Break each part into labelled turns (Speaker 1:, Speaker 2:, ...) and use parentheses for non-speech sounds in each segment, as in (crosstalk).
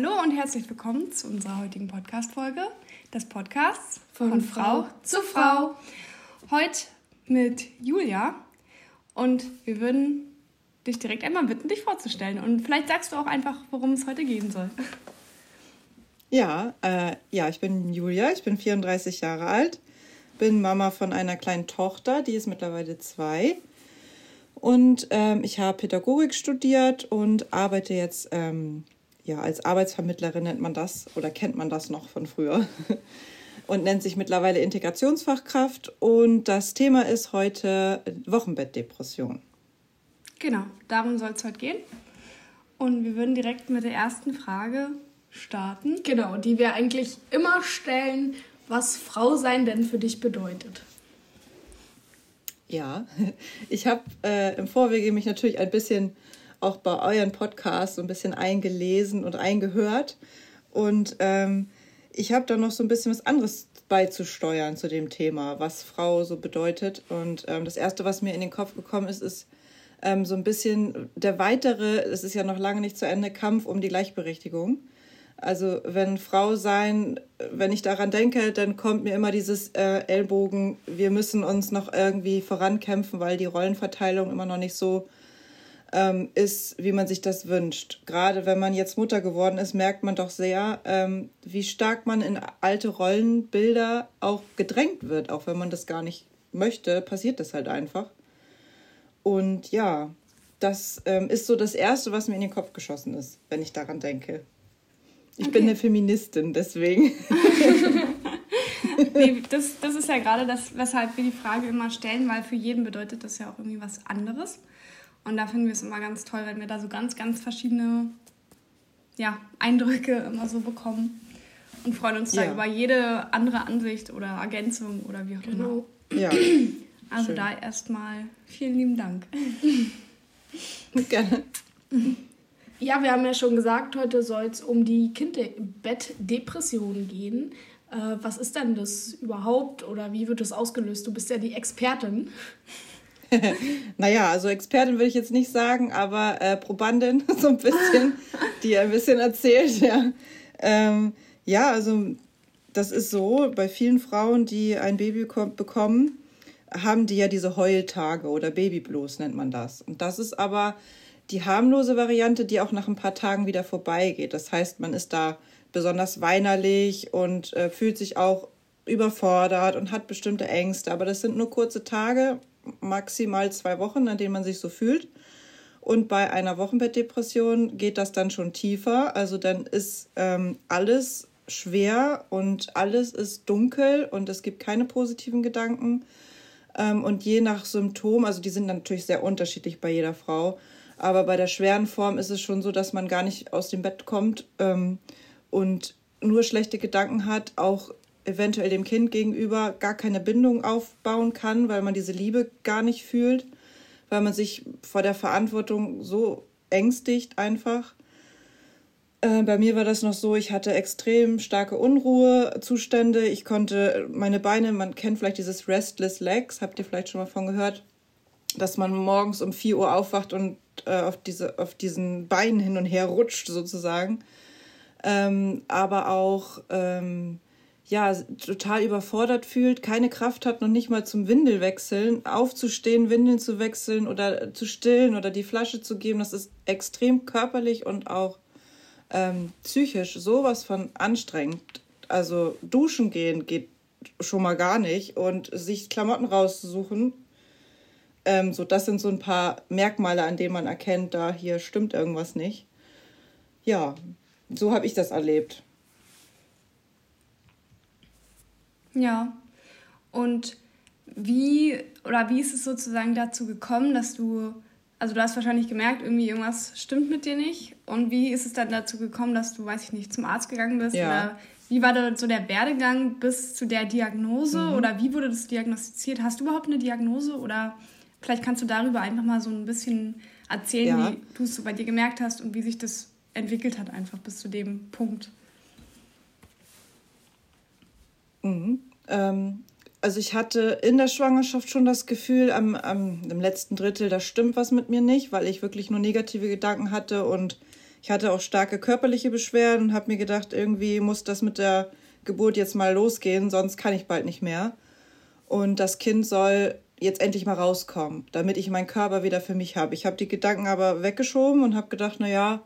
Speaker 1: Hallo und herzlich willkommen zu unserer heutigen Podcast-Folge des Podcasts von, von Frau zu Frau. Heute mit Julia und wir würden dich direkt einmal bitten, dich vorzustellen. Und vielleicht sagst du auch einfach, worum es heute gehen soll.
Speaker 2: Ja, äh, ja, ich bin Julia, ich bin 34 Jahre alt, bin Mama von einer kleinen Tochter, die ist mittlerweile zwei. Und ähm, ich habe Pädagogik studiert und arbeite jetzt ähm, ja, als Arbeitsvermittlerin nennt man das oder kennt man das noch von früher (laughs) und nennt sich mittlerweile Integrationsfachkraft. Und das Thema ist heute Wochenbettdepression.
Speaker 1: Genau, darum soll es heute gehen. Und wir würden direkt mit der ersten Frage starten.
Speaker 3: Genau, die wir eigentlich immer stellen, was Frau sein denn für dich bedeutet.
Speaker 2: Ja, (laughs) ich habe äh, im Vorwege mich natürlich ein bisschen auch bei euren Podcasts so ein bisschen eingelesen und eingehört. Und ähm, ich habe da noch so ein bisschen was anderes beizusteuern zu dem Thema, was Frau so bedeutet. Und ähm, das Erste, was mir in den Kopf gekommen ist, ist ähm, so ein bisschen der weitere, es ist ja noch lange nicht zu Ende, Kampf um die Gleichberechtigung. Also wenn Frau sein, wenn ich daran denke, dann kommt mir immer dieses äh, Ellbogen, wir müssen uns noch irgendwie vorankämpfen, weil die Rollenverteilung immer noch nicht so ähm, ist, wie man sich das wünscht. Gerade wenn man jetzt Mutter geworden ist, merkt man doch sehr, ähm, wie stark man in alte Rollenbilder auch gedrängt wird, auch wenn man das gar nicht möchte, passiert das halt einfach. Und ja, das ähm, ist so das Erste, was mir in den Kopf geschossen ist, wenn ich daran denke. Ich okay. bin eine Feministin, deswegen. (laughs)
Speaker 1: nee, das, das ist ja gerade das, weshalb wir die Frage immer stellen, weil für jeden bedeutet das ja auch irgendwie was anderes. Und da finden wir es immer ganz toll, wenn wir da so ganz, ganz verschiedene ja, Eindrücke immer so bekommen. Und freuen uns ja. da über jede andere Ansicht oder Ergänzung oder wie auch genau. immer. Ja. (clears throat) Also Schön. da erstmal vielen lieben Dank. (laughs)
Speaker 3: Gerne. Ja, wir haben ja schon gesagt, heute soll es um die Kindbettdepression gehen. Äh, was ist denn das überhaupt oder wie wird das ausgelöst? Du bist ja die Expertin. (laughs)
Speaker 2: naja, also Expertin würde ich jetzt nicht sagen, aber äh, Probandin (laughs) so ein bisschen, die ein bisschen erzählt, ja. Ähm, ja, also das ist so, bei vielen Frauen, die ein Baby bekommen, haben die ja diese Heultage oder Babyblues nennt man das. Und das ist aber die harmlose Variante, die auch nach ein paar Tagen wieder vorbeigeht. Das heißt, man ist da besonders weinerlich und äh, fühlt sich auch überfordert und hat bestimmte Ängste. Aber das sind nur kurze Tage maximal zwei Wochen, an denen man sich so fühlt. Und bei einer Wochenbettdepression geht das dann schon tiefer. Also dann ist ähm, alles schwer und alles ist dunkel und es gibt keine positiven Gedanken. Ähm, und je nach Symptom, also die sind natürlich sehr unterschiedlich bei jeder Frau, aber bei der schweren Form ist es schon so, dass man gar nicht aus dem Bett kommt ähm, und nur schlechte Gedanken hat, auch eventuell dem Kind gegenüber gar keine Bindung aufbauen kann, weil man diese Liebe gar nicht fühlt, weil man sich vor der Verantwortung so ängstigt einfach. Äh, bei mir war das noch so, ich hatte extrem starke Unruhezustände. Ich konnte meine Beine, man kennt vielleicht dieses Restless Legs, habt ihr vielleicht schon mal von gehört, dass man morgens um 4 Uhr aufwacht und äh, auf, diese, auf diesen Beinen hin und her rutscht sozusagen. Ähm, aber auch ähm, ja, total überfordert fühlt, keine Kraft hat, noch nicht mal zum Windelwechseln, aufzustehen, Windeln zu wechseln oder zu stillen oder die Flasche zu geben, das ist extrem körperlich und auch ähm, psychisch sowas von anstrengend. Also duschen gehen geht schon mal gar nicht und sich Klamotten rauszusuchen, ähm, so das sind so ein paar Merkmale, an denen man erkennt, da hier stimmt irgendwas nicht. Ja, so habe ich das erlebt.
Speaker 1: Ja. Und wie oder wie ist es sozusagen dazu gekommen, dass du, also du hast wahrscheinlich gemerkt, irgendwie irgendwas stimmt mit dir nicht. Und wie ist es dann dazu gekommen, dass du, weiß ich nicht, zum Arzt gegangen bist? Ja. Oder wie war da so der Werdegang bis zu der Diagnose? Mhm. Oder wie wurde das diagnostiziert? Hast du überhaupt eine Diagnose? Oder vielleicht kannst du darüber einfach mal so ein bisschen erzählen, ja. wie du es so bei dir gemerkt hast und wie sich das entwickelt hat, einfach bis zu dem Punkt.
Speaker 2: Mhm. Ähm, also ich hatte in der Schwangerschaft schon das Gefühl, am, am, im letzten Drittel, da stimmt was mit mir nicht, weil ich wirklich nur negative Gedanken hatte und ich hatte auch starke körperliche Beschwerden und habe mir gedacht, irgendwie muss das mit der Geburt jetzt mal losgehen, sonst kann ich bald nicht mehr. Und das Kind soll jetzt endlich mal rauskommen, damit ich meinen Körper wieder für mich habe. Ich habe die Gedanken aber weggeschoben und habe gedacht, naja,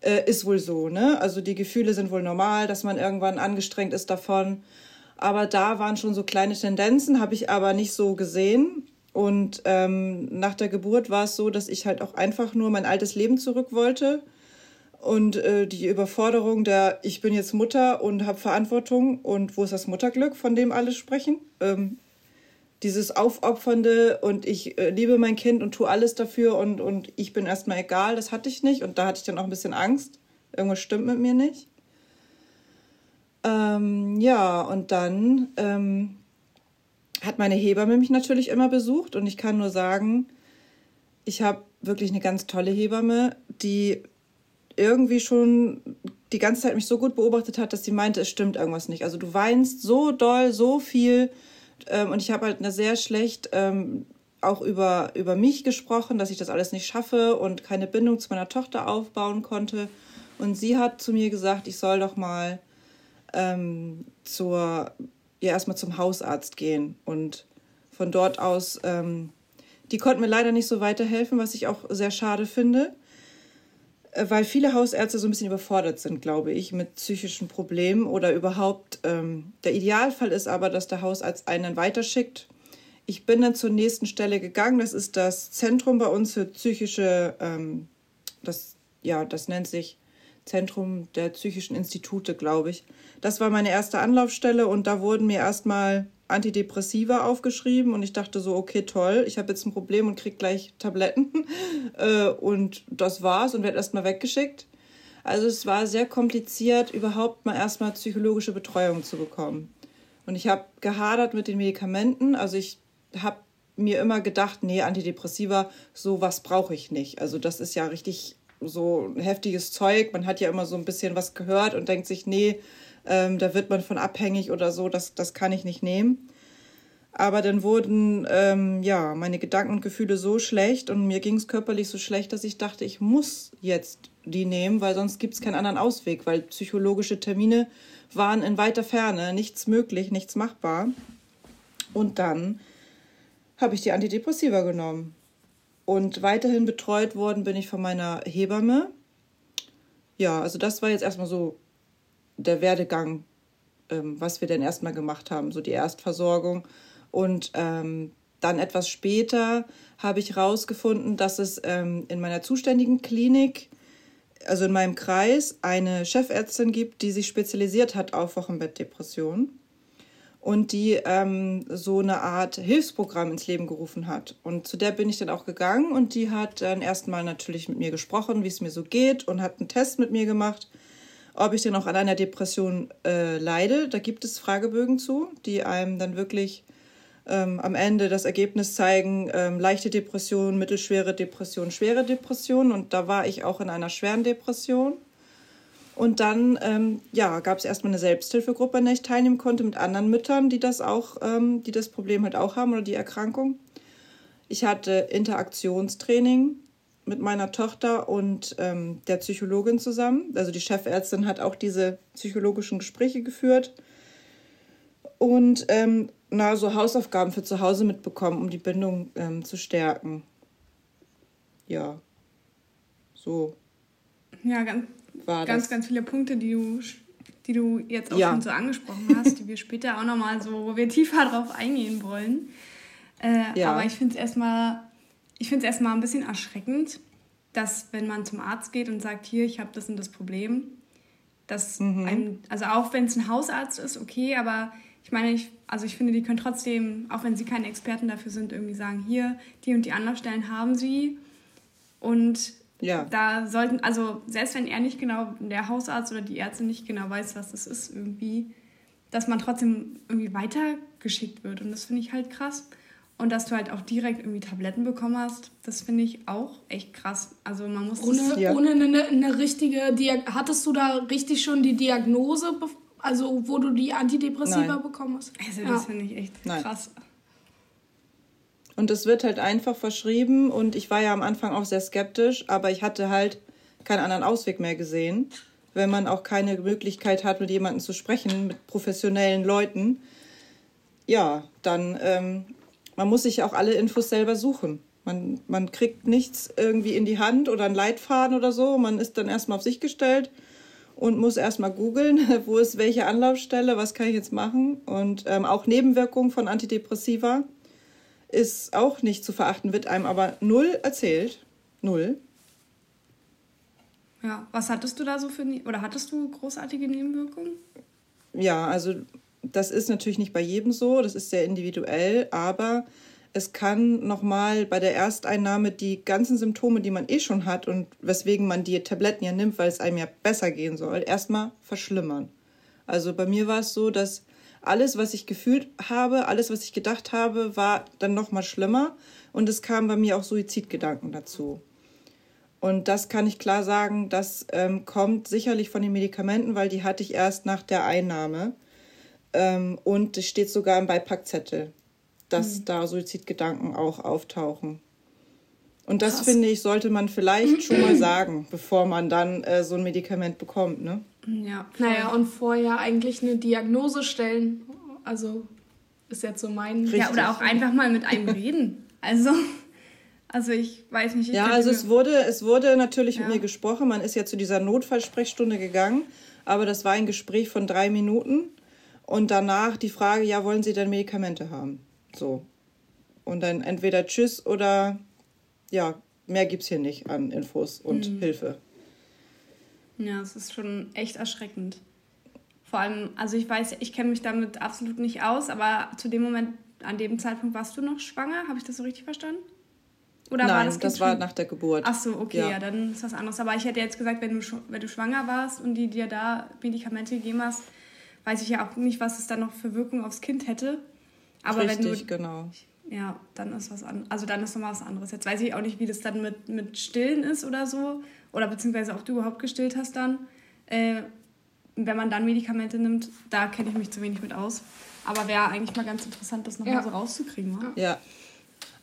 Speaker 2: äh, ist wohl so, ne? Also die Gefühle sind wohl normal, dass man irgendwann angestrengt ist davon. Aber da waren schon so kleine Tendenzen, habe ich aber nicht so gesehen. Und ähm, nach der Geburt war es so, dass ich halt auch einfach nur mein altes Leben zurück wollte. Und äh, die Überforderung der, ich bin jetzt Mutter und habe Verantwortung und wo ist das Mutterglück, von dem alle sprechen? Ähm, dieses Aufopfernde und ich äh, liebe mein Kind und tue alles dafür und, und ich bin erstmal egal, das hatte ich nicht. Und da hatte ich dann auch ein bisschen Angst. Irgendwas stimmt mit mir nicht. Ähm, ja, und dann ähm, hat meine Hebamme mich natürlich immer besucht und ich kann nur sagen, ich habe wirklich eine ganz tolle Hebamme, die irgendwie schon die ganze Zeit mich so gut beobachtet hat, dass sie meinte, es stimmt irgendwas nicht. Also du weinst so doll, so viel ähm, und ich habe halt eine sehr schlecht ähm, auch über, über mich gesprochen, dass ich das alles nicht schaffe und keine Bindung zu meiner Tochter aufbauen konnte. Und sie hat zu mir gesagt, ich soll doch mal ähm, zur, ja, erstmal zum Hausarzt gehen. Und von dort aus, ähm, die konnten mir leider nicht so weiterhelfen, was ich auch sehr schade finde. Äh, weil viele Hausärzte so ein bisschen überfordert sind, glaube ich, mit psychischen Problemen oder überhaupt. Ähm, der Idealfall ist aber, dass der Hausarzt einen weiterschickt. Ich bin dann zur nächsten Stelle gegangen. Das ist das Zentrum bei uns für psychische, ähm, das, ja, das nennt sich Zentrum der psychischen Institute, glaube ich. Das war meine erste Anlaufstelle und da wurden mir erstmal Antidepressiva aufgeschrieben und ich dachte so, okay, toll, ich habe jetzt ein Problem und kriege gleich Tabletten. (laughs) Äh, und das war's und werde erstmal weggeschickt. Also es war sehr kompliziert, überhaupt mal erstmal psychologische Betreuung zu bekommen. Und ich habe gehadert mit den Medikamenten. Also ich habe mir immer gedacht, nee, Antidepressiva, so was brauche ich nicht. Also das ist ja richtig so heftiges Zeug. Man hat ja immer so ein bisschen was gehört und denkt sich, nee, ähm, da wird man von abhängig oder so, das, das kann ich nicht nehmen. Aber dann wurden ähm, ja meine Gedanken und Gefühle so schlecht und mir ging es körperlich so schlecht, dass ich dachte, ich muss jetzt die nehmen, weil sonst gibt es keinen anderen Ausweg, weil psychologische Termine waren in weiter Ferne, nichts möglich, nichts machbar. Und dann habe ich die Antidepressiva genommen. Und weiterhin betreut worden bin ich von meiner Hebamme. Ja, also das war jetzt erstmal so der Werdegang, ähm, was wir denn erstmal gemacht haben, so die Erstversorgung. Und ähm, dann etwas später habe ich herausgefunden, dass es ähm, in meiner zuständigen Klinik, also in meinem Kreis, eine Chefärztin gibt, die sich spezialisiert hat auf Wochenbettdepressionen und die ähm, so eine Art Hilfsprogramm ins Leben gerufen hat. Und zu der bin ich dann auch gegangen und die hat dann erstmal natürlich mit mir gesprochen, wie es mir so geht und hat einen Test mit mir gemacht ob ich denn auch an einer Depression äh, leide. Da gibt es Fragebögen zu, die einem dann wirklich ähm, am Ende das Ergebnis zeigen, ähm, leichte Depression, mittelschwere Depression, schwere Depression. Und da war ich auch in einer schweren Depression. Und dann ähm, ja, gab es erstmal eine Selbsthilfegruppe, an der ich teilnehmen konnte mit anderen Müttern, die das auch, ähm, die das Problem halt auch haben oder die Erkrankung. Ich hatte Interaktionstraining mit meiner Tochter und ähm, der Psychologin zusammen. Also die Chefärztin hat auch diese psychologischen Gespräche geführt und ähm, na, so Hausaufgaben für zu Hause mitbekommen, um die Bindung ähm, zu stärken. Ja, so.
Speaker 1: Ja, ganz, ganz, ganz viele Punkte, die du, die du jetzt auch ja. schon so angesprochen hast, die wir später auch nochmal so, wo wir tiefer drauf eingehen wollen. Äh, ja. Aber ich finde es erstmal ich finde es erstmal ein bisschen erschreckend, dass wenn man zum Arzt geht und sagt, hier, ich habe das und das Problem, dass mhm. einem, also auch wenn es ein Hausarzt ist, okay, aber ich meine, ich, also ich finde, die können trotzdem, auch wenn sie keine Experten dafür sind, irgendwie sagen, hier, die und die Anlaufstellen haben sie. Und ja. da sollten, also selbst wenn er nicht genau, der Hausarzt oder die Ärzte nicht genau weiß, was das ist, irgendwie, dass man trotzdem irgendwie weitergeschickt wird. Und das finde ich halt krass. Und dass du halt auch direkt irgendwie Tabletten bekommen hast, das finde ich auch echt krass. Also man muss
Speaker 3: ohne, das, ja. ohne eine, eine richtige Diag hattest du da richtig schon die Diagnose, also wo du die Antidepressiva Nein. bekommen hast? Also das ja. finde ich echt
Speaker 2: Nein. krass. Und es wird halt einfach verschrieben und ich war ja am Anfang auch sehr skeptisch, aber ich hatte halt keinen anderen Ausweg mehr gesehen, wenn man auch keine Möglichkeit hat, mit jemandem zu sprechen, mit professionellen Leuten. Ja, dann ähm, man muss sich auch alle Infos selber suchen. Man, man kriegt nichts irgendwie in die Hand oder einen Leitfaden oder so. Man ist dann erstmal auf sich gestellt und muss erstmal googeln, (laughs) wo ist welche Anlaufstelle, was kann ich jetzt machen. Und ähm, auch Nebenwirkungen von Antidepressiva ist auch nicht zu verachten, wird einem aber null erzählt. Null.
Speaker 1: Ja, was hattest du da so für, oder hattest du großartige Nebenwirkungen?
Speaker 2: Ja, also das ist natürlich nicht bei jedem so, das ist sehr individuell, aber es kann nochmal bei der Ersteinnahme die ganzen Symptome, die man eh schon hat und weswegen man die Tabletten ja nimmt, weil es einem ja besser gehen soll, erstmal verschlimmern. Also bei mir war es so, dass alles, was ich gefühlt habe, alles, was ich gedacht habe, war dann nochmal schlimmer und es kamen bei mir auch Suizidgedanken dazu. Und das kann ich klar sagen, das ähm, kommt sicherlich von den Medikamenten, weil die hatte ich erst nach der Einnahme. Ähm, und es steht sogar im Beipackzettel, dass mhm. da Suizidgedanken auch auftauchen. Und das Krass. finde ich, sollte man vielleicht schon mal (clears throat) sagen, bevor man dann äh, so ein Medikament bekommt, ne?
Speaker 3: Ja. Naja, und vorher eigentlich eine Diagnose stellen. Also ist jetzt so mein.
Speaker 1: Richtig. Ja, oder auch einfach mal mit einem reden. Also. Also ich weiß nicht. Ich
Speaker 2: ja, also es wurde, es wurde natürlich ja. mit mir gesprochen. Man ist ja zu dieser Notfallsprechstunde gegangen, aber das war ein Gespräch von drei Minuten und danach die Frage, ja, wollen Sie denn Medikamente haben? So. Und dann entweder Tschüss oder ja, mehr gibt es hier nicht an Infos und mhm. Hilfe.
Speaker 1: Ja, es ist schon echt erschreckend. Vor allem, also ich weiß, ich kenne mich damit absolut nicht aus, aber zu dem Moment, an dem Zeitpunkt warst du noch schwanger, habe ich das so richtig verstanden?
Speaker 2: Oder Nein, war das, das war nach der Geburt.
Speaker 1: Ach so, okay, ja. ja. dann ist was anderes. Aber ich hätte jetzt gesagt, wenn du, wenn du schwanger warst und die dir da Medikamente gegeben hast, weiß ich ja auch nicht, was es dann noch für Wirkung aufs Kind hätte. Aber Richtig, wenn du, genau. Ja, dann ist was anderes. Also dann ist nochmal was anderes. Jetzt weiß ich auch nicht, wie das dann mit, mit Stillen ist oder so. Oder beziehungsweise ob du überhaupt gestillt hast dann. Äh, wenn man dann Medikamente nimmt, da kenne ich mich zu wenig mit aus. Aber wäre eigentlich mal ganz interessant, das nochmal ja. so rauszukriegen. Oder?
Speaker 2: Ja,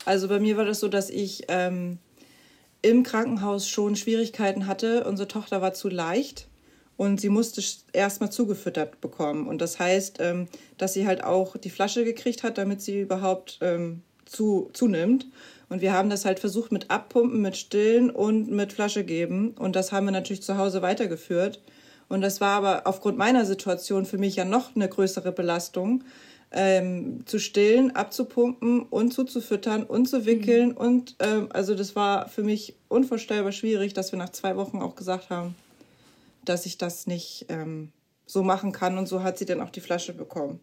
Speaker 2: also bei mir war das so, dass ich ähm, im Krankenhaus schon Schwierigkeiten hatte. Unsere Tochter war zu leicht und sie musste erstmal zugefüttert bekommen. Und das heißt, ähm, dass sie halt auch die Flasche gekriegt hat, damit sie überhaupt ähm, zu, zunimmt. Und wir haben das halt versucht mit Abpumpen, mit Stillen und mit Flasche geben. Und das haben wir natürlich zu Hause weitergeführt. Und das war aber aufgrund meiner Situation für mich ja noch eine größere Belastung, ähm, zu stillen, abzupumpen und zuzufüttern und zu wickeln. Mhm. Und ähm, also das war für mich unvorstellbar schwierig, dass wir nach zwei Wochen auch gesagt haben, dass ich das nicht ähm, so machen kann. Und so hat sie dann auch die Flasche bekommen.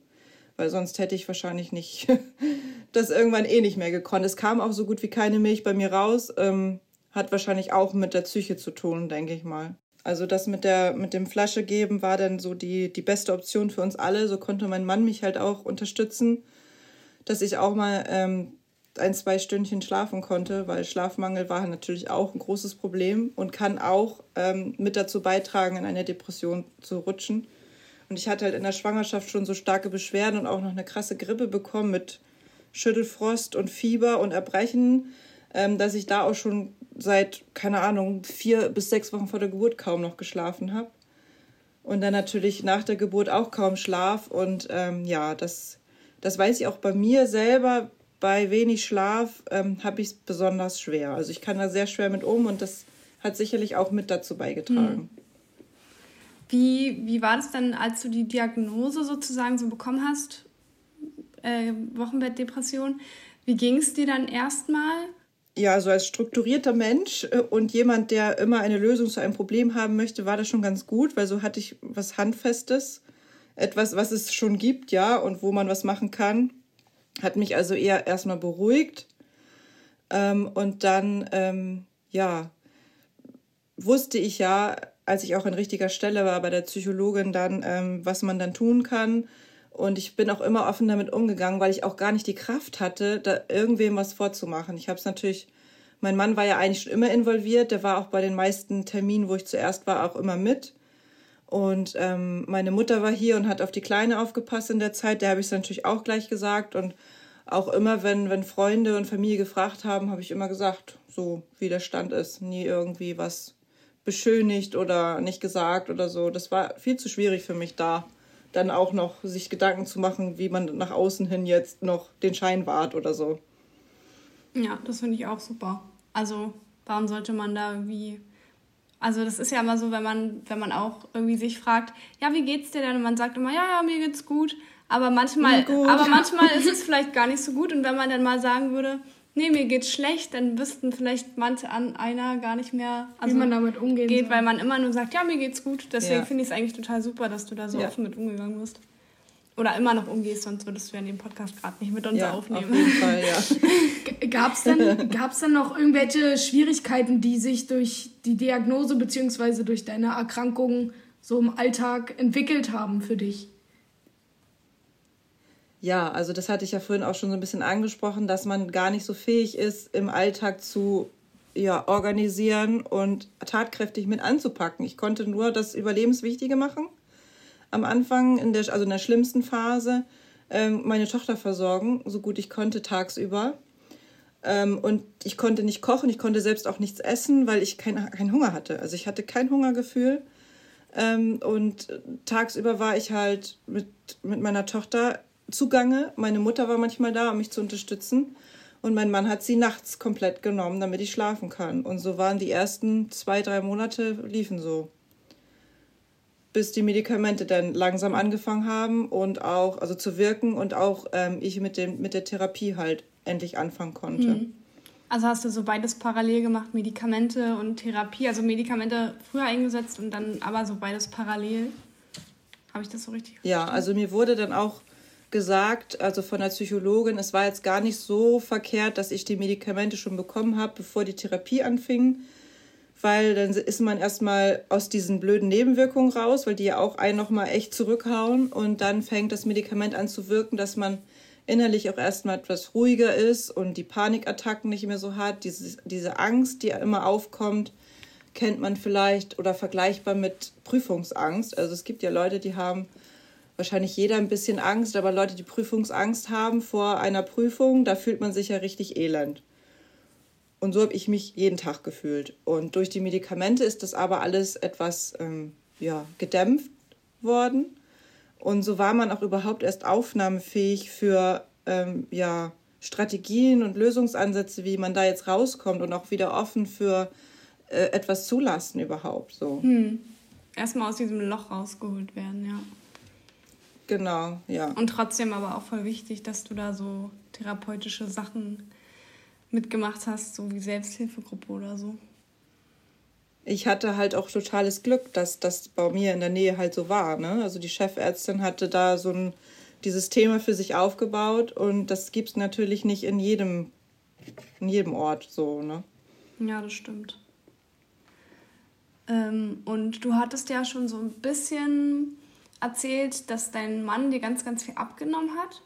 Speaker 2: Weil sonst hätte ich wahrscheinlich nicht (laughs) das irgendwann eh nicht mehr gekonnt. Es kam auch so gut wie keine Milch bei mir raus. Ähm, hat wahrscheinlich auch mit der Psyche zu tun, denke ich mal. Also das mit der mit dem Flasche geben war dann so die die beste Option für uns alle. So konnte mein Mann mich halt auch unterstützen, dass ich auch mal ähm, ein zwei Stündchen schlafen konnte, weil Schlafmangel war natürlich auch ein großes Problem und kann auch ähm, mit dazu beitragen, in eine Depression zu rutschen. Und ich hatte halt in der Schwangerschaft schon so starke Beschwerden und auch noch eine krasse Grippe bekommen mit Schüttelfrost und Fieber und Erbrechen, ähm, dass ich da auch schon seit, keine Ahnung, vier bis sechs Wochen vor der Geburt kaum noch geschlafen habe. Und dann natürlich nach der Geburt auch kaum Schlaf. Und ähm, ja, das, das weiß ich auch bei mir selber. Bei wenig Schlaf ähm, habe ich es besonders schwer. Also ich kann da sehr schwer mit um und das hat sicherlich auch mit dazu beigetragen.
Speaker 1: Hm. Wie, wie war das denn, als du die Diagnose sozusagen so bekommen hast, äh, Wochenbettdepression? Wie ging es dir dann erstmal?
Speaker 2: ja, so als strukturierter Mensch äh, und jemand, der immer eine Lösung zu einem Problem haben möchte, war das schon ganz gut, weil so hatte ich was Handfestes, etwas, was es schon gibt, ja, und wo man was machen kann. Hat mich also eher erstmal beruhigt. Ähm, und dann, ähm, ja, wusste ich ja, als ich auch an richtiger Stelle war bei der Psychologin, dann, ähm, was man dann tun kann und ich bin auch immer offen damit umgegangen, weil ich auch gar nicht die Kraft hatte, da irgendwem was vorzumachen. Ich habe es natürlich, mein Mann war ja eigentlich schon immer involviert, der war auch bei den meisten Terminen, wo ich zuerst war, auch immer mit. Und ähm, meine Mutter war hier und hat auf die Kleine aufgepasst in der Zeit. Der habe ich es natürlich auch gleich gesagt. Und auch immer, wenn, wenn Freunde und Familie gefragt haben, habe ich immer gesagt, so wie der Stand ist. Nie irgendwie was beschönigt oder nicht gesagt oder so. Das war viel zu schwierig für mich da. Dann auch noch sich Gedanken zu machen, wie man nach außen hin jetzt noch den Schein wahrt oder so.
Speaker 1: Ja, das finde ich auch super. Also, warum sollte man da irgendwie. Also, das ist ja immer so, wenn man, wenn man auch irgendwie sich fragt, ja, wie geht's dir denn? Und man sagt immer, ja, ja, mir geht's gut. Aber manchmal, aber manchmal ist es vielleicht gar nicht so gut. Und wenn man dann mal sagen würde, nee, mir geht's schlecht, dann wüssten vielleicht manche an einer gar nicht mehr, also wie man damit umgehen geht, soll. weil man immer nur sagt, ja, mir geht's gut. Deswegen ja. finde ich es eigentlich total super, dass du da so ja. offen mit umgegangen bist. Oder immer noch umgehst, sonst würdest du ja den Podcast gerade nicht mit uns ja, aufnehmen. Auf jeden Fall,
Speaker 3: ja. (laughs) Gab es denn, (laughs) gab's denn noch irgendwelche Schwierigkeiten, die sich durch die Diagnose bzw. durch deine Erkrankung so im Alltag entwickelt haben für dich?
Speaker 2: Ja, also das hatte ich ja vorhin auch schon so ein bisschen angesprochen, dass man gar nicht so fähig ist, im Alltag zu ja, organisieren und tatkräftig mit anzupacken. Ich konnte nur das Überlebenswichtige machen. Am Anfang, in der, also in der schlimmsten Phase, ähm, meine Tochter versorgen, so gut ich konnte tagsüber. Ähm, und ich konnte nicht kochen, ich konnte selbst auch nichts essen, weil ich keinen kein Hunger hatte. Also ich hatte kein Hungergefühl. Ähm, und tagsüber war ich halt mit, mit meiner Tochter zugange. Meine Mutter war manchmal da, um mich zu unterstützen. Und mein Mann hat sie nachts komplett genommen, damit ich schlafen kann. Und so waren die ersten zwei, drei Monate liefen so. Bis die Medikamente dann langsam angefangen haben und auch, also zu wirken und auch ähm, ich mit, dem, mit der Therapie halt endlich anfangen konnte. Mhm.
Speaker 1: Also hast du so beides parallel gemacht, Medikamente und Therapie, also Medikamente früher eingesetzt und dann aber so beides parallel? Habe ich das so richtig
Speaker 2: verstanden? Ja, also mir wurde dann auch gesagt, also von der Psychologin, es war jetzt gar nicht so verkehrt, dass ich die Medikamente schon bekommen habe, bevor die Therapie anfing, weil dann ist man erstmal aus diesen blöden Nebenwirkungen raus, weil die ja auch einen nochmal echt zurückhauen und dann fängt das Medikament an zu wirken, dass man innerlich auch erstmal etwas ruhiger ist und die Panikattacken nicht mehr so hat, diese, diese Angst, die immer aufkommt, kennt man vielleicht oder vergleichbar mit Prüfungsangst. Also es gibt ja Leute, die haben wahrscheinlich jeder ein bisschen Angst, aber Leute, die Prüfungsangst haben vor einer Prüfung, da fühlt man sich ja richtig elend. Und so habe ich mich jeden Tag gefühlt. Und durch die Medikamente ist das aber alles etwas ähm, ja, gedämpft worden. Und so war man auch überhaupt erst aufnahmefähig für ähm, ja, Strategien und Lösungsansätze, wie man da jetzt rauskommt und auch wieder offen für äh, etwas zulassen überhaupt. So.
Speaker 1: Hm. Erstmal aus diesem Loch rausgeholt werden, ja.
Speaker 2: Genau, ja.
Speaker 1: Und trotzdem aber auch voll wichtig, dass du da so therapeutische Sachen mitgemacht hast, so wie Selbsthilfegruppe oder so.
Speaker 2: Ich hatte halt auch totales Glück, dass das bei mir in der Nähe halt so war. Ne? Also die Chefärztin hatte da so ein, dieses Thema für sich aufgebaut und das gibt es natürlich nicht in jedem, in jedem Ort so. Ne?
Speaker 1: Ja, das stimmt. Ähm, und du hattest ja schon so ein bisschen erzählt, dass dein Mann dir ganz, ganz viel abgenommen hat.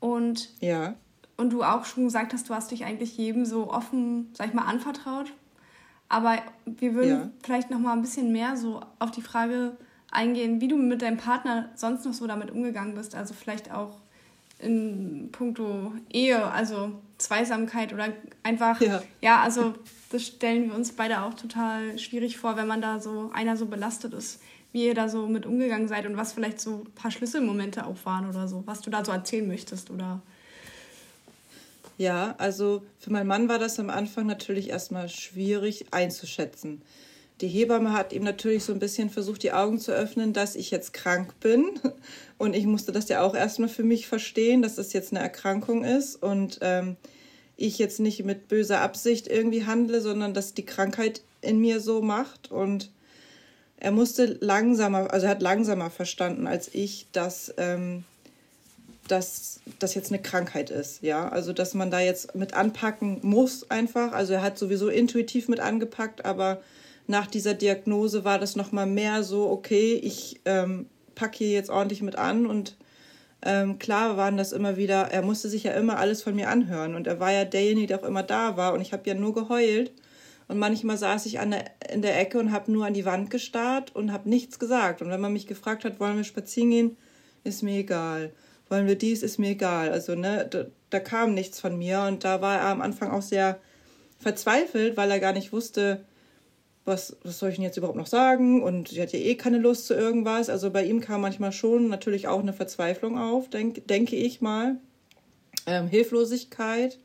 Speaker 1: Und, ja. Und du auch schon gesagt hast, du hast dich eigentlich jedem so offen, sag ich mal, anvertraut. Aber wir würden ja. vielleicht noch mal ein bisschen mehr so auf die Frage eingehen, wie du mit deinem Partner sonst noch so damit umgegangen bist. Also vielleicht auch in puncto Ehe, also Zweisamkeit oder einfach, ja. ja, also das stellen wir uns beide auch total schwierig vor, wenn man da so, einer so belastet ist wie ihr da so mit umgegangen seid und was vielleicht so ein paar Schlüsselmomente auch waren oder so, was du da so erzählen möchtest oder.
Speaker 2: Ja, also für meinen Mann war das am Anfang natürlich erstmal schwierig einzuschätzen. Die Hebamme hat ihm natürlich so ein bisschen versucht, die Augen zu öffnen, dass ich jetzt krank bin. (laughs) Und ich musste das ja auch erstmal für mich verstehen, dass das jetzt eine Erkrankung ist und ähm, ich jetzt nicht mit böser Absicht irgendwie handle, sondern dass die Krankheit in mir so macht. Und er musste langsamer, also er hat langsamer verstanden als ich, dass, ähm, dass das jetzt eine Krankheit ist. Ja, also dass man da jetzt mit anpacken muss einfach. Also er hat sowieso intuitiv mit angepackt, aber nach dieser Diagnose war das noch mal mehr so, okay, ich ähm, packe hier jetzt ordentlich mit an und ähm, klar waren das immer wieder, er musste sich ja immer alles von mir anhören und er war ja derjenige, der auch immer da war und ich habe ja nur geheult und manchmal saß ich an der, in der Ecke und habe nur an die Wand gestarrt und habe nichts gesagt. Und wenn man mich gefragt hat, wollen wir spazieren gehen, ist mir egal. Wollen wir dies, ist mir egal. Also, ne, da, da kam nichts von mir. Und da war er am Anfang auch sehr verzweifelt, weil er gar nicht wusste, was, was soll ich denn jetzt überhaupt noch sagen? Und sie hat ja eh keine Lust zu irgendwas. Also bei ihm kam manchmal schon natürlich auch eine Verzweiflung auf, denk, denke ich mal. Ähm, Hilflosigkeit.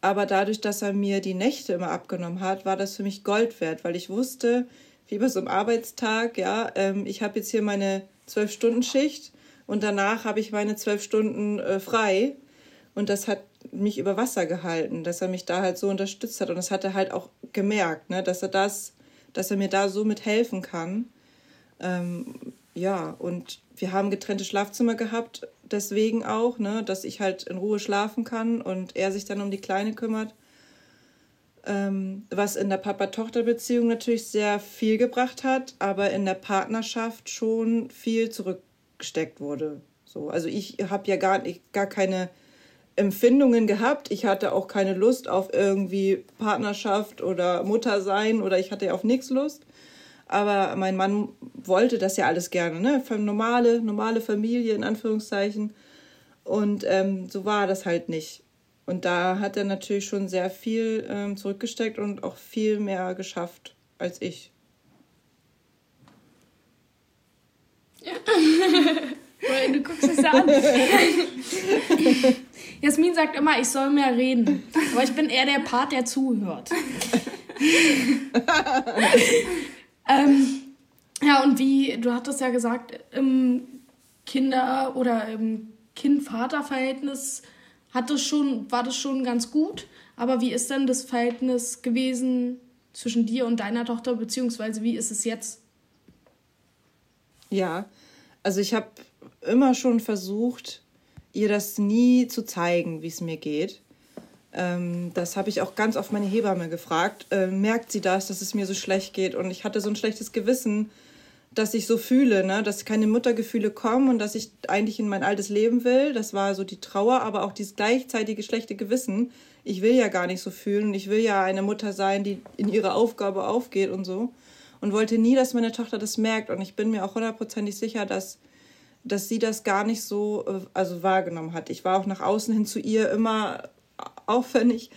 Speaker 2: Aber dadurch, dass er mir die Nächte immer abgenommen hat, war das für mich Gold wert, weil ich wusste, wie bei so einem Arbeitstag, ja, ähm, ich habe jetzt hier meine Zwölf-Stunden-Schicht und danach habe ich meine zwölf Stunden äh, frei. Und das hat mich über Wasser gehalten, dass er mich da halt so unterstützt hat. Und das hat er halt auch gemerkt, ne, dass er das, dass er mir da so mit helfen kann. Ähm, ja, und wir haben getrennte Schlafzimmer gehabt, deswegen auch, ne, dass ich halt in Ruhe schlafen kann und er sich dann um die Kleine kümmert. Ähm, was in der Papa-Tochter-Beziehung natürlich sehr viel gebracht hat, aber in der Partnerschaft schon viel zurückgesteckt wurde. So, also ich habe ja gar, gar keine Empfindungen gehabt. Ich hatte auch keine Lust auf irgendwie Partnerschaft oder Mutter sein oder ich hatte auf nichts Lust. Aber mein Mann wollte das ja alles gerne, ne? Normale, normale Familie in Anführungszeichen. Und ähm, so war das halt nicht. Und da hat er natürlich schon sehr viel ähm, zurückgesteckt und auch viel mehr geschafft als ich.
Speaker 3: Ja. du guckst es an. (laughs) Jasmin sagt immer, ich soll mehr reden. Aber ich bin eher der Part, der zuhört. ähm, ja, und wie, du hattest ja gesagt, im Kinder- oder im Kind-Vater-Verhältnis hat das schon, war das schon ganz gut. Aber wie ist denn das Verhältnis gewesen zwischen dir und deiner Tochter, beziehungsweise wie ist es jetzt?
Speaker 2: Ja, also ich habe immer schon versucht, ihr das nie zu zeigen, wie es mir geht. Ähm, das habe ich auch ganz oft meine Hebamme gefragt. Äh, merkt sie das, dass es mir so schlecht geht? Und ich hatte so ein schlechtes Gewissen, dass ich so fühle, ne? dass keine Muttergefühle kommen und dass ich eigentlich in mein altes Leben will. Das war so die Trauer, aber auch dieses gleichzeitige schlechte Gewissen. Ich will ja gar nicht so fühlen. Ich will ja eine Mutter sein, die in ihre Aufgabe aufgeht und so. Und wollte nie, dass meine Tochter das merkt. Und ich bin mir auch hundertprozentig sicher, dass dass sie das gar nicht so äh, also wahrgenommen hat. Ich war auch nach außen hin zu ihr immer, auch wenn ich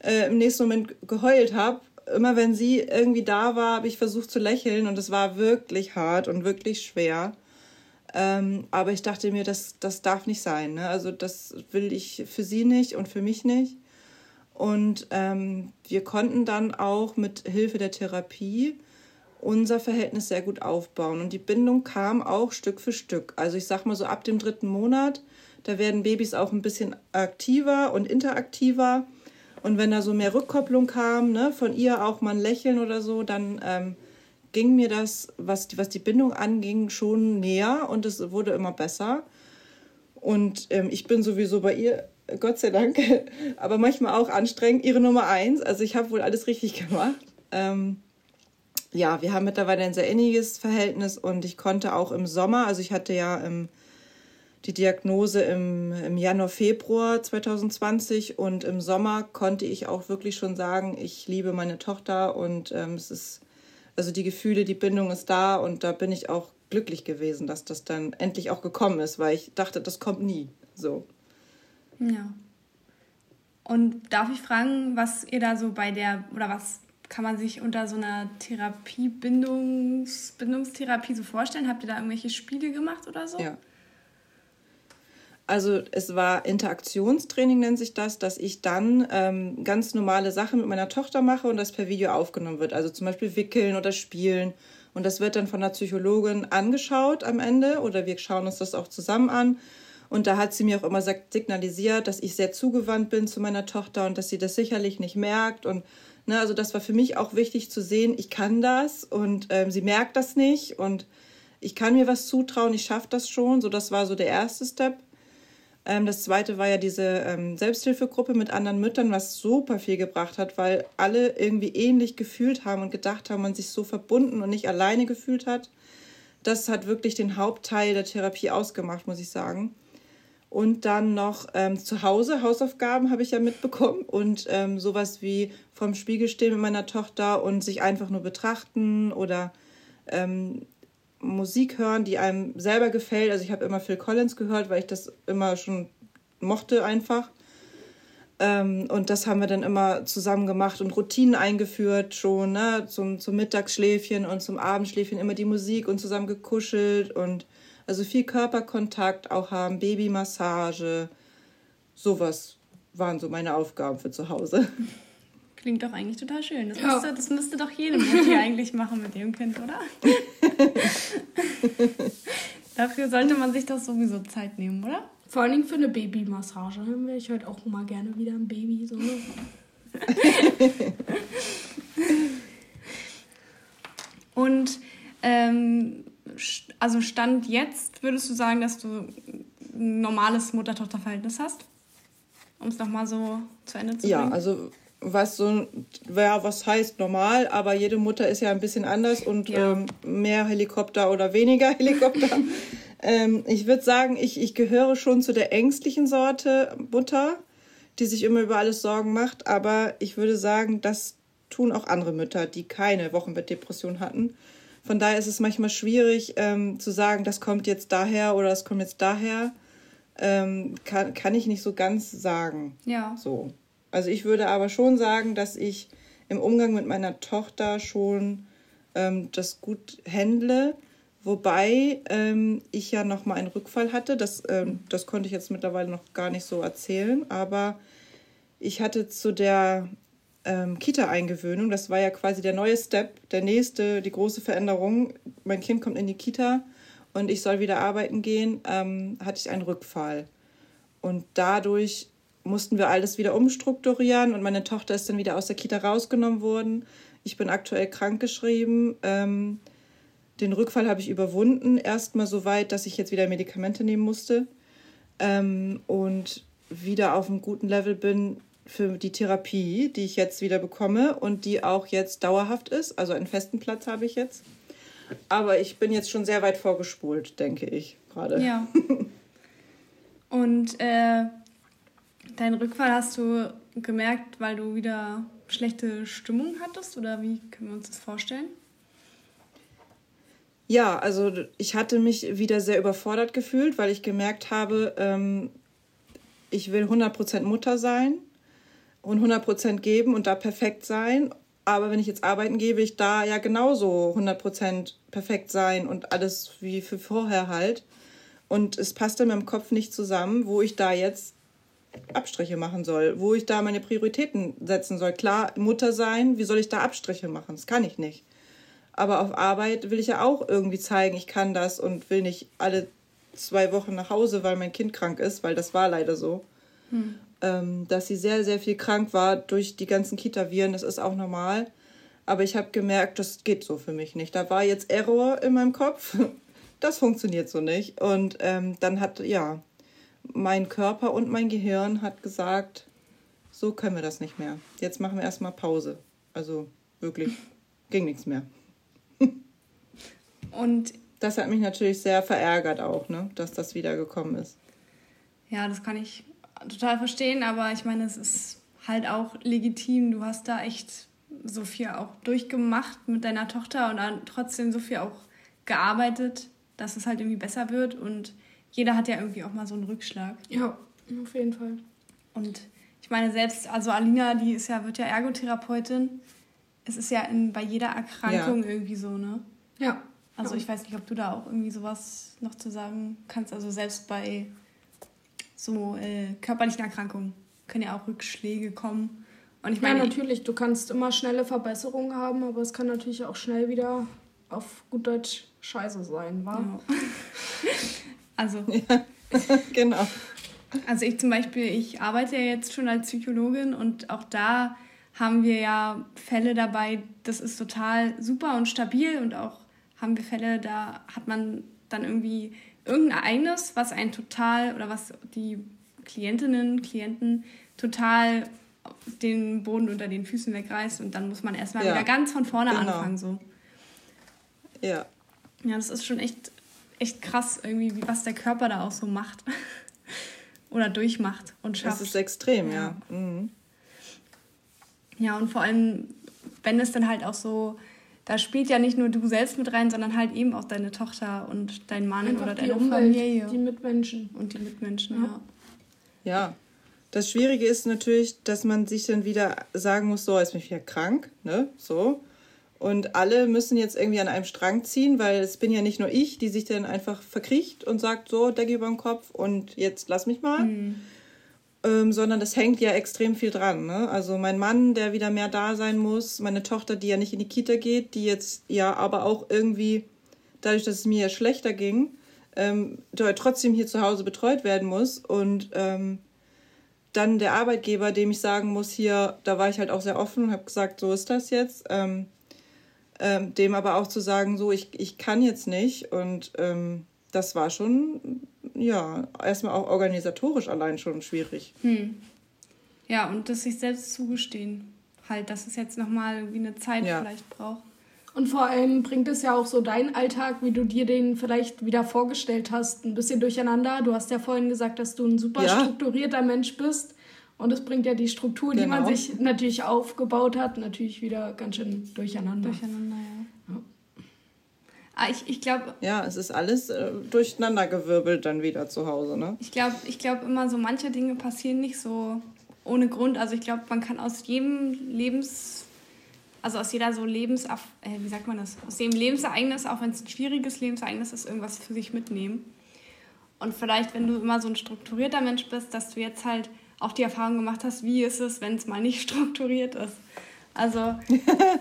Speaker 2: äh, im nächsten Moment geheult habe, immer wenn sie irgendwie da war, habe ich versucht zu lächeln und es war wirklich hart und wirklich schwer. Ähm, aber ich dachte mir, das, das darf nicht sein. Ne? Also das will ich für sie nicht und für mich nicht. Und ähm, wir konnten dann auch mit Hilfe der Therapie unser Verhältnis sehr gut aufbauen. Und die Bindung kam auch Stück für Stück. Also ich sag mal so ab dem dritten Monat, da werden Babys auch ein bisschen aktiver und interaktiver. Und wenn da so mehr Rückkopplung kam, ne, von ihr auch mal ein Lächeln oder so, dann ähm, ging mir das, was die, was die Bindung anging, schon näher und es wurde immer besser. Und ähm, ich bin sowieso bei ihr, Gott sei Dank, (laughs) aber manchmal auch anstrengend, ihre Nummer eins. Also ich habe wohl alles richtig (laughs) gemacht. Ähm, ja, wir haben mittlerweile ein sehr inniges Verhältnis und ich konnte auch im Sommer, also ich hatte ja im, die Diagnose im, im Januar, Februar 2020 und im Sommer konnte ich auch wirklich schon sagen, ich liebe meine Tochter und ähm, es ist, also die Gefühle, die Bindung ist da und da bin ich auch glücklich gewesen, dass das dann endlich auch gekommen ist, weil ich dachte, das kommt nie. So.
Speaker 1: Ja. Und darf ich fragen, was ihr da so bei der, oder was kann man sich unter so einer Therapie, Bindungs, Bindungstherapie so vorstellen? Habt ihr da irgendwelche Spiele gemacht oder so? Ja.
Speaker 2: Also es war Interaktionstraining, nennt sich das, dass ich dann ähm, ganz normale Sachen mit meiner Tochter mache und das per Video aufgenommen wird. Also zum Beispiel wickeln oder spielen. Und das wird dann von der Psychologin angeschaut am Ende oder wir schauen uns das auch zusammen an. Und da hat sie mir auch immer signalisiert, dass ich sehr zugewandt bin zu meiner Tochter und dass sie das sicherlich nicht merkt und Ne, also das war für mich auch wichtig zu sehen, ich kann das und ähm, sie merkt das nicht und ich kann mir was zutrauen, ich schaffe das schon. So, das war so der erste Step. Ähm, das zweite war ja diese ähm, Selbsthilfegruppe mit anderen Müttern, was super viel gebracht hat, weil alle irgendwie ähnlich gefühlt haben und gedacht haben, man sich so verbunden und nicht alleine gefühlt hat. Das hat wirklich den Hauptteil der Therapie ausgemacht, muss ich sagen. Und dann noch ähm, zu Hause, Hausaufgaben habe ich ja mitbekommen und ähm, sowas wie vorm Spiegel stehen mit meiner Tochter und sich einfach nur betrachten oder ähm, Musik hören, die einem selber gefällt. Also ich habe immer Phil Collins gehört, weil ich das immer schon mochte einfach. Ähm, und das haben wir dann immer zusammen gemacht und Routinen eingeführt schon, ne? zum, zum Mittagsschläfchen und zum Abendschläfchen immer die Musik und zusammen gekuschelt und also viel Körperkontakt auch haben, Babymassage, sowas waren so meine Aufgaben für zu Hause.
Speaker 1: Klingt doch eigentlich total schön. Das, ja. müsste, das müsste doch jede Mutti (laughs) eigentlich machen mit ihrem Kind, oder? (laughs) Dafür sollte man sich doch sowieso Zeit nehmen, oder?
Speaker 3: Vor allen Dingen für eine Babymassage. Dann wäre ich heute auch mal gerne wieder ein Baby. So. (laughs)
Speaker 1: Und ähm, also Stand jetzt würdest du sagen, dass du ein normales Mutter-Tochter-Verhältnis hast? Um es nochmal so zu Ende zu
Speaker 2: bringen. Ja, also was so, ja, was heißt normal, aber jede Mutter ist ja ein bisschen anders und ja. ähm, mehr Helikopter oder weniger (laughs) Helikopter. Ähm, ich würde sagen, ich, ich gehöre schon zu der ängstlichen Sorte Mutter, die sich immer über alles Sorgen macht. Aber ich würde sagen, das tun auch andere Mütter, die keine Wochenbettdepression hatten. Von daher ist es manchmal schwierig ähm, zu sagen, das kommt jetzt daher oder das kommt jetzt daher. Ähm, kann, kann ich nicht so ganz sagen. Ja. So. Also ich würde aber schon sagen, dass ich im Umgang mit meiner Tochter schon ähm, das gut handle. Wobei ähm, ich ja noch mal einen Rückfall hatte. Das, ähm, das konnte ich jetzt mittlerweile noch gar nicht so erzählen. Aber ich hatte zu der ähm, Kita-Eingewöhnung, das war ja quasi der neue Step, der nächste, die große Veränderung. Mein Kind kommt in die Kita und ich soll wieder arbeiten gehen, ähm, hatte ich einen Rückfall. Und dadurch mussten wir alles wieder umstrukturieren und meine Tochter ist dann wieder aus der Kita rausgenommen worden. Ich bin aktuell krankgeschrieben. Ähm, den Rückfall habe ich überwunden, erstmal so weit, dass ich jetzt wieder Medikamente nehmen musste ähm, und wieder auf einem guten Level bin für die Therapie, die ich jetzt wieder bekomme und die auch jetzt dauerhaft ist. Also einen festen Platz habe ich jetzt. Aber ich bin jetzt schon sehr weit vorgespult, denke ich gerade. Ja. (laughs)
Speaker 1: Und äh, deinen Rückfall hast du gemerkt, weil du wieder schlechte Stimmung hattest? Oder wie können wir uns das vorstellen?
Speaker 2: Ja, also ich hatte mich wieder sehr überfordert gefühlt, weil ich gemerkt habe, ähm, ich will 100% Mutter sein und 100% geben und da perfekt sein. Aber wenn ich jetzt arbeiten gehe, will ich da ja genauso 100% perfekt sein und alles wie für vorher halt. Und es passte mir im Kopf nicht zusammen, wo ich da jetzt Abstriche machen soll, wo ich da meine Prioritäten setzen soll. Klar, Mutter sein, wie soll ich da Abstriche machen? Das kann ich nicht. Aber auf Arbeit will ich ja auch irgendwie zeigen, ich kann das und will nicht alle zwei Wochen nach Hause, weil mein Kind krank ist, weil das war leider so. Hm. Ähm, dass sie sehr, sehr viel krank war durch die ganzen Kita-Viren, das ist auch normal. Aber ich habe gemerkt, das geht so für mich nicht. Da war jetzt Error in meinem Kopf. (laughs) Das funktioniert so nicht. Und ähm, dann hat, ja, mein Körper und mein Gehirn hat gesagt, so können wir das nicht mehr. Jetzt machen wir erstmal Pause. Also wirklich, (laughs) ging nichts mehr. Und das hat mich natürlich sehr verärgert auch, ne, dass das wiedergekommen ist.
Speaker 1: Ja, das kann ich total verstehen, aber ich meine, es ist halt auch legitim. Du hast da echt so viel auch durchgemacht mit deiner Tochter und dann trotzdem so viel auch gearbeitet, dass es halt irgendwie besser wird und jeder hat ja irgendwie auch mal so einen Rückschlag.
Speaker 3: Ja, auf jeden Fall.
Speaker 1: Und ich meine, selbst, also Alina, die ist ja, wird ja Ergotherapeutin. Es ist ja in, bei jeder Erkrankung ja. irgendwie so, ne? Ja. Also ich weiß nicht, ob du da auch irgendwie sowas noch zu sagen kannst. Also selbst bei so äh, körperlichen Erkrankungen können ja auch Rückschläge kommen.
Speaker 3: Und ich meine, ja, natürlich, du kannst immer schnelle Verbesserungen haben, aber es kann natürlich auch schnell wieder auf gut Deutsch scheiße sein, wa? Ja. (laughs)
Speaker 1: also. (laughs) Ja, (laughs) genau. Also ich zum Beispiel, ich arbeite ja jetzt schon als Psychologin und auch da haben wir ja Fälle dabei, das ist total super und stabil und auch haben wir Fälle, da hat man dann irgendwie irgendein Ereignis, was einen total oder was die Klientinnen, Klienten total den Boden unter den Füßen wegreißt und dann muss man erstmal ja, wieder ganz von vorne genau. anfangen. So. Ja. Ja, das ist schon echt, echt krass, irgendwie, wie, was der Körper da auch so macht. (laughs) Oder durchmacht und schafft. Das ist extrem, ja. Ja. Mhm. ja, und vor allem, wenn es dann halt auch so da spielt ja nicht nur du selbst mit rein, sondern halt eben auch deine Tochter und dein Mann Einfach oder deine Umwelt, Familie. Die Mitmenschen. Und die Mitmenschen, ja.
Speaker 2: Ja, Das Schwierige ist natürlich, dass man sich dann wieder sagen muss, so, jetzt bin ich wieder krank, ne, so. Und alle müssen jetzt irgendwie an einem Strang ziehen, weil es bin ja nicht nur ich, die sich dann einfach verkriecht und sagt, so, Decke über den Kopf und jetzt lass mich mal. Mhm. Ähm, sondern das hängt ja extrem viel dran. Ne? Also mein Mann, der wieder mehr da sein muss, meine Tochter, die ja nicht in die Kita geht, die jetzt ja aber auch irgendwie, dadurch, dass es mir ja schlechter ging, ähm, trotzdem hier zu Hause betreut werden muss. Und ähm, dann der Arbeitgeber, dem ich sagen muss, hier, da war ich halt auch sehr offen und habe gesagt, so ist das jetzt. Ähm, ähm, dem aber auch zu sagen, so, ich, ich kann jetzt nicht. Und ähm, das war schon, ja, erstmal auch organisatorisch allein schon schwierig. Hm.
Speaker 1: Ja, und das sich selbst zugestehen. Halt, dass es jetzt nochmal wie eine Zeit ja. vielleicht braucht.
Speaker 3: Und vor allem bringt es ja auch so deinen Alltag, wie du dir den vielleicht wieder vorgestellt hast, ein bisschen durcheinander. Du hast ja vorhin gesagt, dass du ein super ja. strukturierter Mensch bist. Und es bringt ja die Struktur, genau. die man genau. sich natürlich aufgebaut hat, natürlich wieder ganz schön durcheinander. Durcheinander, ja.
Speaker 1: Ah, ich, ich glaube.
Speaker 2: Ja, es ist alles äh, durcheinandergewirbelt dann wieder zu Hause, ne?
Speaker 1: Ich glaube ich glaub immer so, manche Dinge passieren nicht so ohne Grund. Also ich glaube, man kann aus jedem Lebens. Also aus jeder so Lebens... Äh, wie sagt man das? Aus jedem Lebensereignis, auch wenn es ein schwieriges Lebensereignis ist, irgendwas für sich mitnehmen. Und vielleicht, wenn du immer so ein strukturierter Mensch bist, dass du jetzt halt auch die Erfahrung gemacht hast, wie ist es, wenn es mal nicht (laughs) strukturiert ist. Also,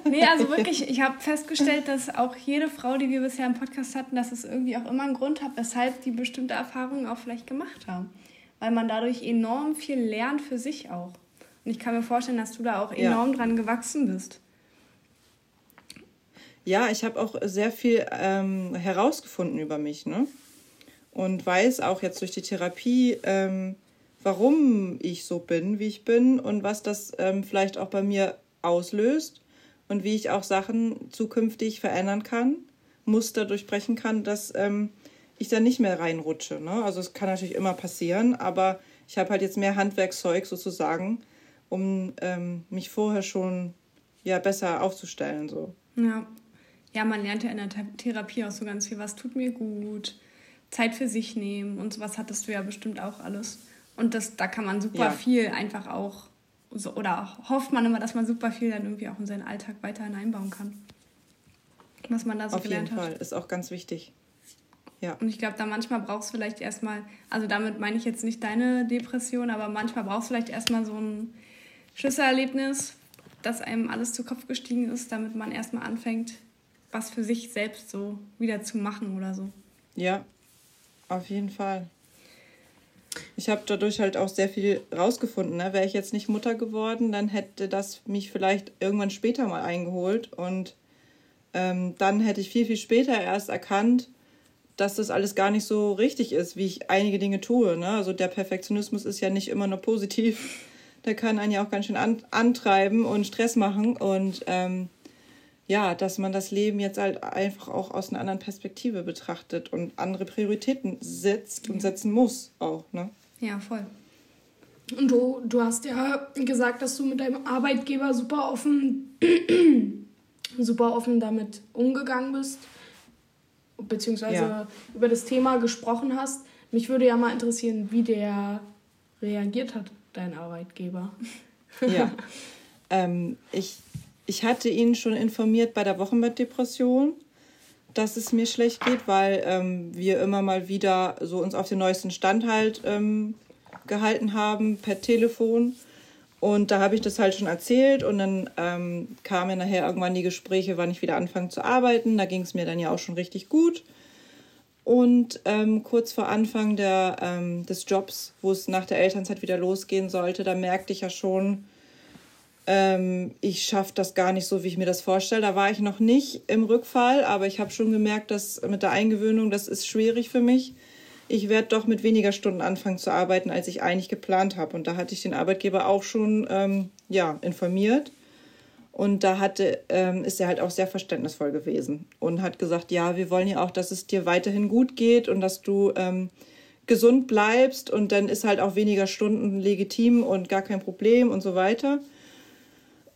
Speaker 1: nee, also wirklich, ich habe festgestellt, dass auch jede Frau, die wir bisher im Podcast hatten, dass es irgendwie auch immer einen Grund hat, weshalb die bestimmte Erfahrungen auch vielleicht gemacht haben. Weil man dadurch enorm viel lernt für sich auch. Und ich kann mir vorstellen, dass du da auch enorm ja. dran gewachsen bist.
Speaker 2: Ja, ich habe auch sehr viel ähm, herausgefunden über mich, ne? Und weiß auch jetzt durch die Therapie, ähm, warum ich so bin, wie ich bin und was das ähm, vielleicht auch bei mir auslöst und wie ich auch Sachen zukünftig verändern kann, Muster durchbrechen kann, dass ähm, ich da nicht mehr reinrutsche. Ne? Also es kann natürlich immer passieren, aber ich habe halt jetzt mehr Handwerkszeug sozusagen, um ähm, mich vorher schon ja besser aufzustellen. So.
Speaker 1: Ja. ja, man lernt ja in der Therapie auch so ganz viel, was tut mir gut, Zeit für sich nehmen und sowas hattest du ja bestimmt auch alles. Und das, da kann man super ja. viel einfach auch, so, oder hofft man immer, dass man super viel dann irgendwie auch in seinen Alltag weiter hineinbauen kann. Was man da so
Speaker 2: Auf gelernt hat. Auf jeden Fall, ist auch ganz wichtig.
Speaker 1: Ja. Und ich glaube, da manchmal brauchst du vielleicht erstmal, also damit meine ich jetzt nicht deine Depression, aber manchmal brauchst du vielleicht erstmal so ein Schlüsselerlebnis, dass einem alles zu Kopf gestiegen ist, damit man erstmal anfängt, was für sich selbst so wieder zu machen oder so.
Speaker 2: Ja, auf jeden Fall. Ich habe dadurch halt auch sehr viel rausgefunden. Ne? Wäre ich jetzt nicht Mutter geworden, dann hätte das mich vielleicht irgendwann später mal eingeholt. Und ähm, dann hätte ich viel, viel später erst erkannt, dass das alles gar nicht so richtig ist, wie ich einige Dinge tue. Ne? Also der Perfektionismus ist ja nicht immer nur positiv. (laughs) Der kann einen ja auch ganz schön an antreiben und Stress machen. Und ähm, ja, dass man das Leben jetzt halt einfach auch aus einer anderen Perspektive betrachtet und andere Prioritäten setzt und setzen muss auch, ne?
Speaker 1: Ja, voll.
Speaker 3: Und du, du hast ja gesagt, dass du mit deinem Arbeitgeber super offen, (clears throat) super offen damit umgegangen bist, beziehungsweise ja. über das Thema gesprochen hast. Mich würde ja mal interessieren, wie der reagiert hat, dein Arbeitgeber.
Speaker 2: Ja, (laughs) ähm, ich ich hatte ihn schon informiert bei der Wochenbettdepression, dass es mir schlecht geht, weil ähm, wir immer mal wieder so uns auf den neuesten Stand halt ähm, gehalten haben per Telefon. Und da habe ich das halt schon erzählt und dann ähm, kamen nachher irgendwann die Gespräche, wann ich wieder anfange zu arbeiten. Da ging es mir dann ja auch schon richtig gut. Und ähm, kurz vor Anfang der, ähm, des Jobs, wo es nach der Elternzeit wieder losgehen sollte, da merkte ich ja schon, ähm, ich schaffe das gar nicht so, wie ich mir das vorstelle. Da war ich noch nicht im Rückfall, aber ich habe schon gemerkt, dass mit der Eingewöhnung, das ist schwierig für mich. Ich werde doch mit weniger Stunden anfangen zu arbeiten, als ich eigentlich geplant habe. Und da hatte ich den Arbeitgeber auch schon ähm, ja, informiert. Und da hatte, ähm, ist er halt auch sehr verständnisvoll gewesen und hat gesagt, ja, wir wollen ja auch, dass es dir weiterhin gut geht und dass du ähm, gesund bleibst und dann ist halt auch weniger Stunden legitim und gar kein Problem und so weiter.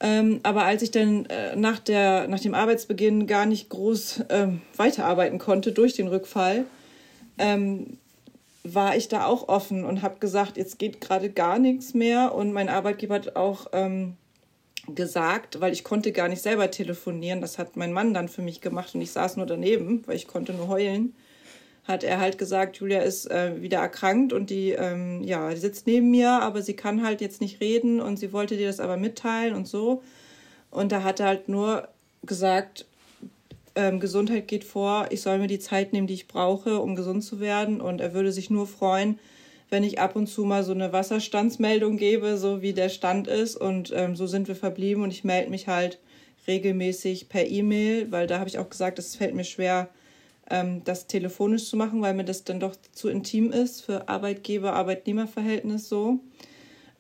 Speaker 2: Ähm, aber als ich dann äh, nach, der, nach dem Arbeitsbeginn gar nicht groß ähm, weiterarbeiten konnte durch den Rückfall, ähm, war ich da auch offen und habe gesagt, jetzt geht gerade gar nichts mehr. Und mein Arbeitgeber hat auch ähm, gesagt, weil ich konnte gar nicht selber telefonieren, das hat mein Mann dann für mich gemacht und ich saß nur daneben, weil ich konnte nur heulen, hat er halt gesagt, Julia ist äh, wieder erkrankt und die, ähm, ja, die sitzt neben mir, aber sie kann halt jetzt nicht reden und sie wollte dir das aber mitteilen und so. Und da hat er halt nur gesagt, ähm, Gesundheit geht vor, ich soll mir die Zeit nehmen, die ich brauche, um gesund zu werden. Und er würde sich nur freuen, wenn ich ab und zu mal so eine Wasserstandsmeldung gebe, so wie der Stand ist. Und ähm, so sind wir verblieben. Und ich melde mich halt regelmäßig per E-Mail, weil da habe ich auch gesagt, es fällt mir schwer, das telefonisch zu machen, weil mir das dann doch zu intim ist für Arbeitgeber-Arbeitnehmer-Verhältnis so,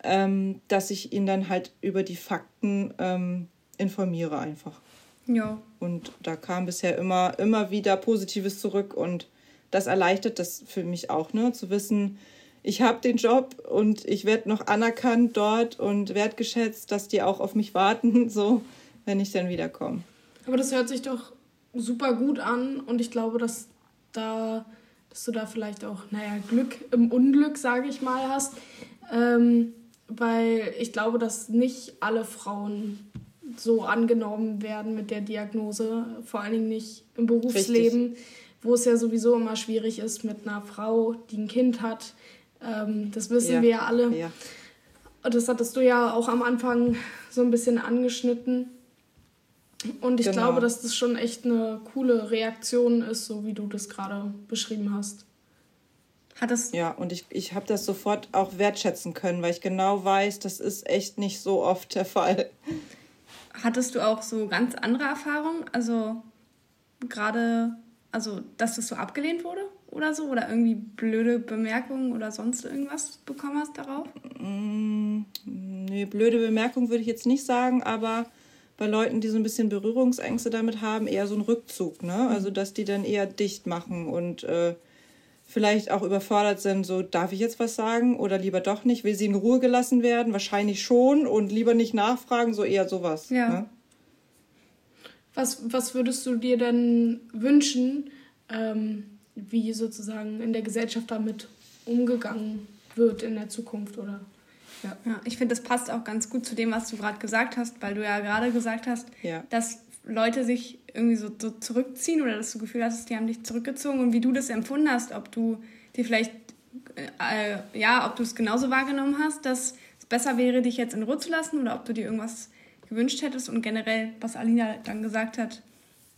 Speaker 2: ähm, dass ich ihn dann halt über die Fakten ähm, informiere einfach. Ja. Und da kam bisher immer, immer wieder Positives zurück und das erleichtert das für mich auch, ne? Zu wissen, ich habe den Job und ich werde noch anerkannt dort und wertgeschätzt, dass die auch auf mich warten, (laughs) so, wenn ich dann wiederkomme.
Speaker 3: Aber das hört sich doch super gut an und ich glaube, dass da, dass du da vielleicht auch, naja, Glück im Unglück, sage ich mal, hast. Ähm, weil ich glaube, dass nicht alle Frauen so angenommen werden mit der Diagnose, vor allen Dingen nicht im Berufsleben, Richtig. wo es ja sowieso immer schwierig ist mit einer Frau, die ein Kind hat. Ähm, das wissen ja. wir ja alle. Ja. Und das hattest du ja auch am Anfang so ein bisschen angeschnitten. Und ich genau. glaube, dass das schon echt eine coole Reaktion ist, so wie du das gerade beschrieben hast.
Speaker 2: Hat es ja, und ich, ich habe das sofort auch wertschätzen können, weil ich genau weiß, das ist echt nicht so oft der Fall.
Speaker 1: Hattest du auch so ganz andere Erfahrungen? Also gerade, also dass das so abgelehnt wurde oder so? Oder irgendwie blöde Bemerkungen oder sonst irgendwas bekommen hast darauf?
Speaker 2: Mm, nee, blöde Bemerkungen würde ich jetzt nicht sagen, aber bei Leuten, die so ein bisschen Berührungsängste damit haben, eher so ein Rückzug, ne? Mhm. Also dass die dann eher dicht machen und äh, vielleicht auch überfordert sind, so darf ich jetzt was sagen oder lieber doch nicht, will sie in Ruhe gelassen werden, wahrscheinlich schon und lieber nicht nachfragen, so eher sowas. Ja. Ne?
Speaker 3: Was, was würdest du dir denn wünschen, ähm, wie sozusagen in der Gesellschaft damit umgegangen wird in der Zukunft oder?
Speaker 1: Ja, ja ich finde, das passt auch ganz gut zu dem, was du gerade gesagt hast, weil du ja gerade gesagt hast, ja. dass Leute sich irgendwie so, so zurückziehen oder dass du das Gefühl hast, die haben dich zurückgezogen und wie du das empfunden hast, ob du dir vielleicht, äh, ja, ob du es genauso wahrgenommen hast, dass es besser wäre, dich jetzt in Ruhe zu lassen oder ob du dir irgendwas gewünscht hättest und generell, was Alina dann gesagt hat,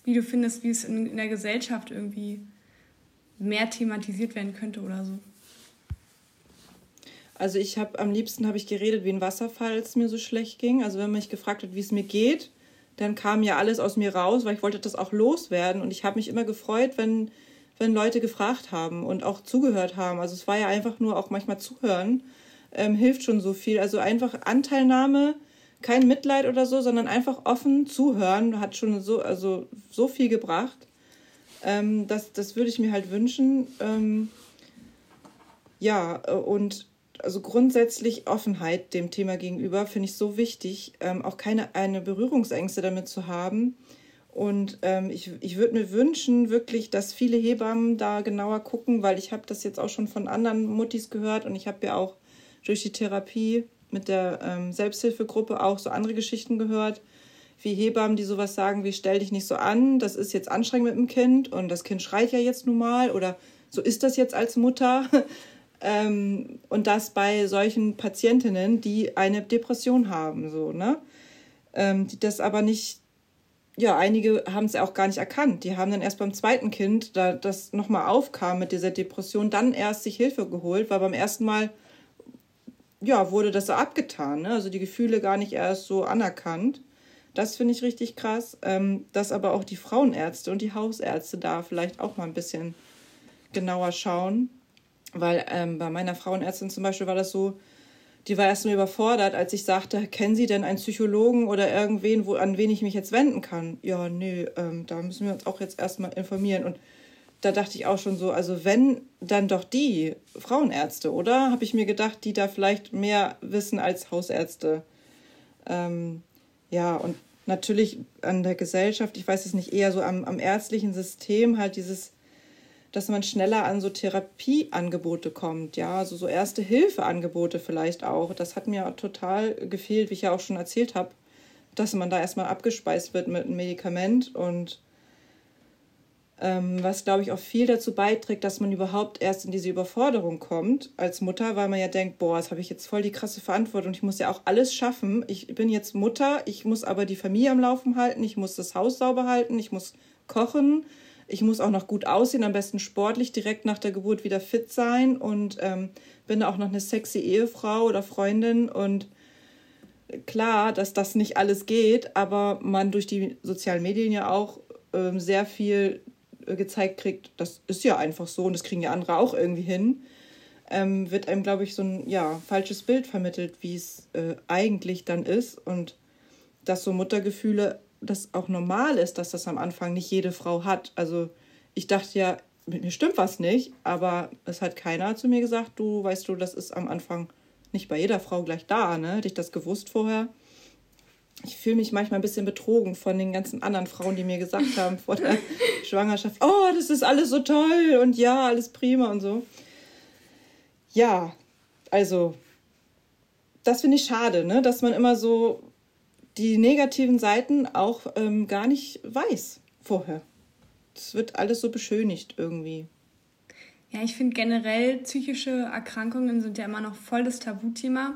Speaker 1: wie du findest, wie es in, in der Gesellschaft irgendwie mehr thematisiert werden könnte oder so.
Speaker 2: Also ich habe am liebsten habe ich geredet wie ein Wasserfall, als es mir so schlecht ging. Also wenn man mich gefragt hat, wie es mir geht, dann kam ja alles aus mir raus, weil ich wollte das auch loswerden. Und ich habe mich immer gefreut, wenn, wenn Leute gefragt haben und auch zugehört haben. Also es war ja einfach nur auch manchmal zuhören, ähm, hilft schon so viel. Also einfach Anteilnahme, kein Mitleid oder so, sondern einfach offen zuhören, hat schon so, also so viel gebracht. Ähm, das, das würde ich mir halt wünschen. Ähm, ja, äh, und also grundsätzlich Offenheit dem Thema gegenüber finde ich so wichtig, ähm, auch keine eine Berührungsängste damit zu haben. Und ähm, ich, ich würde mir wünschen, wirklich, dass viele Hebammen da genauer gucken, weil ich habe das jetzt auch schon von anderen Muttis gehört und ich habe ja auch durch die Therapie mit der ähm, Selbsthilfegruppe auch so andere Geschichten gehört, wie Hebammen, die sowas sagen wie stell dich nicht so an, das ist jetzt anstrengend mit dem Kind und das Kind schreit ja jetzt nun mal oder so ist das jetzt als Mutter. Ähm, und das bei solchen Patientinnen, die eine Depression haben, so, ne? Ähm, die das aber nicht, ja, einige haben es auch gar nicht erkannt. Die haben dann erst beim zweiten Kind, da das nochmal aufkam mit dieser Depression, dann erst sich Hilfe geholt, weil beim ersten Mal, ja, wurde das so abgetan, ne? Also die Gefühle gar nicht erst so anerkannt. Das finde ich richtig krass, ähm, dass aber auch die Frauenärzte und die Hausärzte da vielleicht auch mal ein bisschen genauer schauen weil ähm, bei meiner Frauenärztin zum Beispiel war das so, die war erstmal überfordert, als ich sagte, kennen Sie denn einen Psychologen oder irgendwen, wo, an wen ich mich jetzt wenden kann? Ja, nee, ähm, da müssen wir uns auch jetzt erstmal informieren. Und da dachte ich auch schon so, also wenn, dann doch die Frauenärzte, oder? Habe ich mir gedacht, die da vielleicht mehr wissen als Hausärzte. Ähm, ja, und natürlich an der Gesellschaft, ich weiß es nicht, eher so am, am ärztlichen System halt dieses dass man schneller an so Therapieangebote kommt, ja, also so erste Hilfeangebote vielleicht auch. Das hat mir total gefehlt, wie ich ja auch schon erzählt habe, dass man da erstmal abgespeist wird mit einem Medikament und ähm, was, glaube ich, auch viel dazu beiträgt, dass man überhaupt erst in diese Überforderung kommt als Mutter, weil man ja denkt, boah, das habe ich jetzt voll die krasse Verantwortung. Ich muss ja auch alles schaffen. Ich bin jetzt Mutter, ich muss aber die Familie am Laufen halten, ich muss das Haus sauber halten, ich muss kochen, ich muss auch noch gut aussehen, am besten sportlich, direkt nach der Geburt wieder fit sein und ähm, bin auch noch eine sexy Ehefrau oder Freundin und klar, dass das nicht alles geht, aber man durch die sozialen Medien ja auch ähm, sehr viel gezeigt kriegt, das ist ja einfach so und das kriegen ja andere auch irgendwie hin, ähm, wird einem, glaube ich, so ein ja, falsches Bild vermittelt, wie es äh, eigentlich dann ist und dass so Muttergefühle das auch normal ist, dass das am Anfang nicht jede Frau hat. Also ich dachte ja, mit mir stimmt was nicht, aber es hat keiner zu mir gesagt, du weißt du, das ist am Anfang nicht bei jeder Frau gleich da, ne? Hätte ich das gewusst vorher, ich fühle mich manchmal ein bisschen betrogen von den ganzen anderen Frauen, die mir gesagt (laughs) haben vor der Schwangerschaft, oh, das ist alles so toll und ja, alles prima und so. Ja, also, das finde ich schade, ne? dass man immer so die negativen Seiten auch ähm, gar nicht weiß vorher. Das wird alles so beschönigt irgendwie.
Speaker 1: Ja, ich finde generell psychische Erkrankungen sind ja immer noch voll das Tabuthema.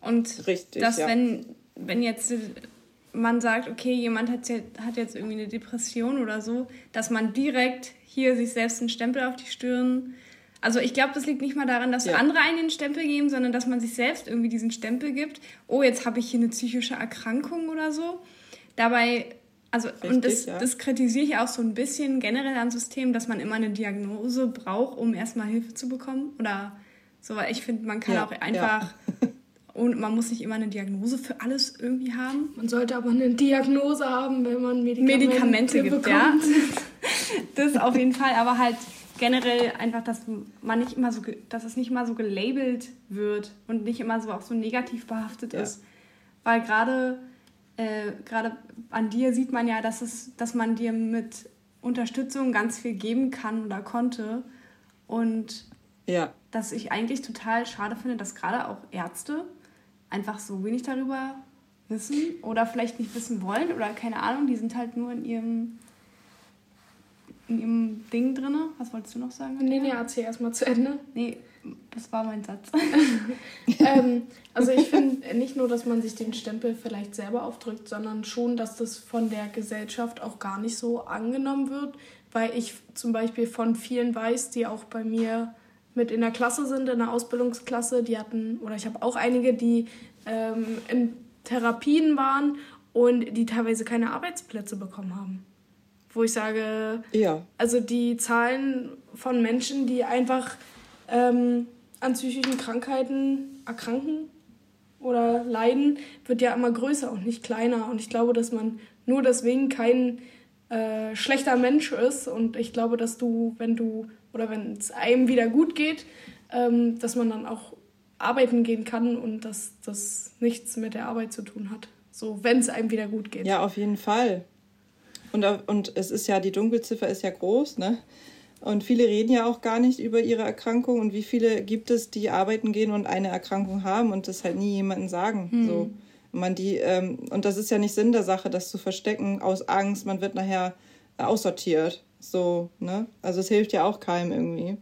Speaker 1: Und Richtig, dass ja. wenn wenn jetzt man sagt, okay, jemand hat jetzt, hat jetzt irgendwie eine Depression oder so, dass man direkt hier sich selbst einen Stempel auf die Stirn. Also ich glaube, das liegt nicht mal daran, dass ja. andere einen den Stempel geben, sondern dass man sich selbst irgendwie diesen Stempel gibt. Oh, jetzt habe ich hier eine psychische Erkrankung oder so. Dabei, also Richtig, und das, ja. das kritisiere ich auch so ein bisschen generell am System, dass man immer eine Diagnose braucht, um erstmal Hilfe zu bekommen. Oder so, weil ich finde, man kann ja, auch einfach (laughs) Und man muss nicht immer eine Diagnose für alles irgendwie haben.
Speaker 3: Man sollte aber eine Diagnose haben, wenn man Medikamente, Medikamente gibt, bekommt. ja. (laughs)
Speaker 1: Das auf jeden Fall, aber halt generell einfach, dass man nicht immer so, dass es nicht immer so gelabelt wird und nicht immer so auch so negativ behaftet ja. ist. Weil gerade äh, gerade an dir sieht man ja, dass es, dass man dir mit Unterstützung ganz viel geben kann oder konnte. Und ja. dass ich eigentlich total schade finde, dass gerade auch Ärzte einfach so wenig darüber wissen oder vielleicht nicht wissen wollen oder keine Ahnung, die sind halt nur in ihrem in ihrem Ding drin. Was wolltest du noch sagen?
Speaker 3: Nee, nee, erzähl erstmal zu Ende.
Speaker 1: Nee, das war mein Satz. (laughs)
Speaker 3: ähm, also ich finde nicht nur, dass man sich den Stempel vielleicht selber aufdrückt, sondern schon, dass das von der Gesellschaft auch gar nicht so angenommen wird, weil ich zum Beispiel von vielen weiß, die auch bei mir mit in der Klasse sind, in der Ausbildungsklasse. Die hatten, oder ich habe auch einige, die ähm, in Therapien waren und die teilweise keine Arbeitsplätze bekommen haben. Wo ich sage, ja. also die Zahlen von Menschen, die einfach ähm, an psychischen Krankheiten erkranken oder leiden, wird ja immer größer und nicht kleiner. Und ich glaube, dass man nur deswegen kein äh, schlechter Mensch ist. Und ich glaube, dass du, wenn du oder wenn es einem wieder gut geht, ähm, dass man dann auch arbeiten gehen kann und dass das nichts mit der Arbeit zu tun hat. So, wenn es einem wieder gut geht.
Speaker 2: Ja, auf jeden Fall. Und, und es ist ja, die Dunkelziffer ist ja groß, ne? Und viele reden ja auch gar nicht über ihre Erkrankung. Und wie viele gibt es, die arbeiten gehen und eine Erkrankung haben und das halt nie jemandem sagen? Hm. So. Man die, ähm, und das ist ja nicht Sinn der Sache, das zu verstecken aus Angst. Man wird nachher aussortiert. So, ne? Also es hilft ja auch keinem irgendwie.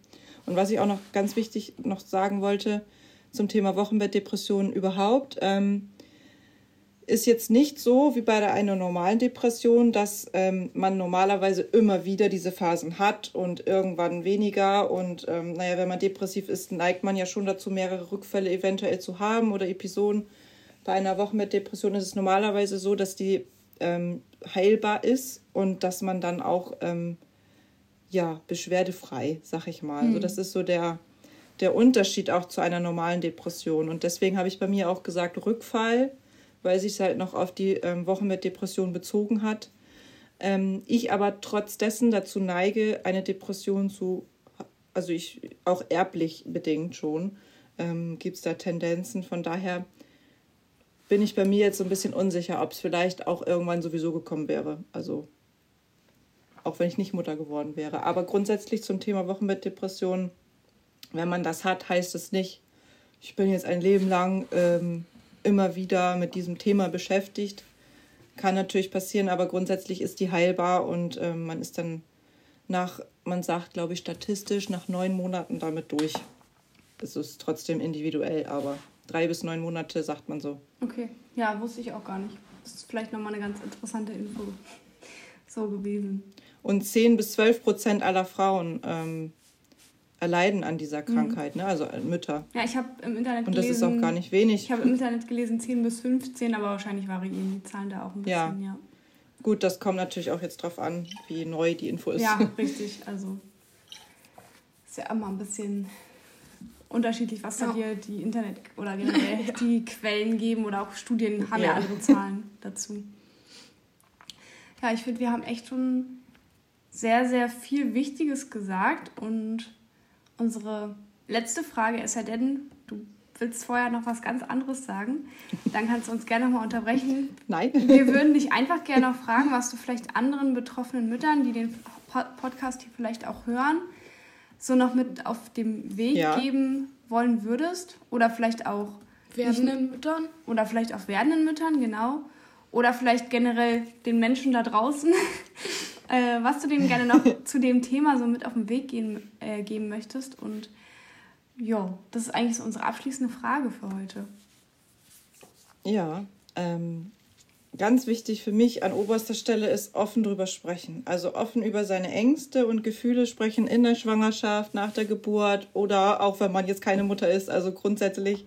Speaker 2: Und was ich auch noch ganz wichtig noch sagen wollte zum Thema Wochenbettdepression überhaupt, ähm, ist jetzt nicht so wie bei einer normalen Depression, dass ähm, man normalerweise immer wieder diese Phasen hat und irgendwann weniger. Und ähm, naja, wenn man depressiv ist, neigt man ja schon dazu, mehrere Rückfälle eventuell zu haben oder Episoden. Bei einer Wochenbettdepression ist es normalerweise so, dass die ähm, heilbar ist und dass man dann auch ähm, ja, beschwerdefrei, sag ich mal. Mhm. Also das ist so der, der Unterschied auch zu einer normalen Depression. Und deswegen habe ich bei mir auch gesagt Rückfall, weil sich halt noch auf die ähm, Wochen mit Depression bezogen hat. Ähm, ich aber trotz dessen dazu neige, eine Depression zu, also ich auch erblich bedingt schon, ähm, gibt es da Tendenzen. Von daher bin ich bei mir jetzt so ein bisschen unsicher, ob es vielleicht auch irgendwann sowieso gekommen wäre. Also auch wenn ich nicht Mutter geworden wäre. Aber grundsätzlich zum Thema Wochenbettdepression, wenn man das hat, heißt es nicht, ich bin jetzt ein Leben lang ähm, immer wieder mit diesem Thema beschäftigt. Kann natürlich passieren, aber grundsätzlich ist die heilbar und ähm, man ist dann nach, man sagt, glaube ich, statistisch nach neun Monaten damit durch. Es ist trotzdem individuell, aber drei bis neun Monate sagt man so.
Speaker 1: Okay, ja, wusste ich auch gar nicht. Das ist vielleicht nochmal eine ganz interessante Info (laughs) so gewesen.
Speaker 2: Und 10 bis 12 Prozent aller Frauen ähm, erleiden an dieser mhm. Krankheit, mhm. ne? also äh, Mütter.
Speaker 1: Ja, ich habe im Internet
Speaker 2: gelesen. Und das ist auch gar nicht wenig.
Speaker 1: Ich habe im Internet gelesen 10 bis 15, aber wahrscheinlich variieren die Zahlen da auch ein bisschen, ja. ja.
Speaker 2: Gut, das kommt natürlich auch jetzt drauf an, wie neu die Info ist.
Speaker 1: Ja, (laughs) richtig. Also ist ja immer ein bisschen unterschiedlich, was ja. da dir die Internet oder generell (laughs) ja. die Quellen geben oder auch Studien haben ja, ja andere Zahlen (laughs) dazu. Ja, ich finde, wir haben echt schon sehr, sehr viel Wichtiges gesagt und unsere letzte Frage ist ja denn, du willst vorher noch was ganz anderes sagen, dann kannst du uns gerne mal unterbrechen. (laughs)
Speaker 2: Nein.
Speaker 1: Wir würden dich einfach gerne noch fragen, was du vielleicht anderen betroffenen Müttern, die den Podcast hier vielleicht auch hören, so noch mit auf dem Weg ja. geben wollen würdest oder vielleicht auch
Speaker 3: werdenden Müttern
Speaker 1: oder vielleicht auch werdenden Müttern, genau. Oder vielleicht generell den Menschen da draußen, äh, was du denen gerne noch (laughs) zu dem Thema so mit auf den Weg gehen, äh, geben möchtest. Und ja, das ist eigentlich so unsere abschließende Frage für heute.
Speaker 2: Ja, ähm, ganz wichtig für mich an oberster Stelle ist offen drüber sprechen. Also offen über seine Ängste und Gefühle sprechen in der Schwangerschaft, nach der Geburt oder auch wenn man jetzt keine Mutter ist. Also grundsätzlich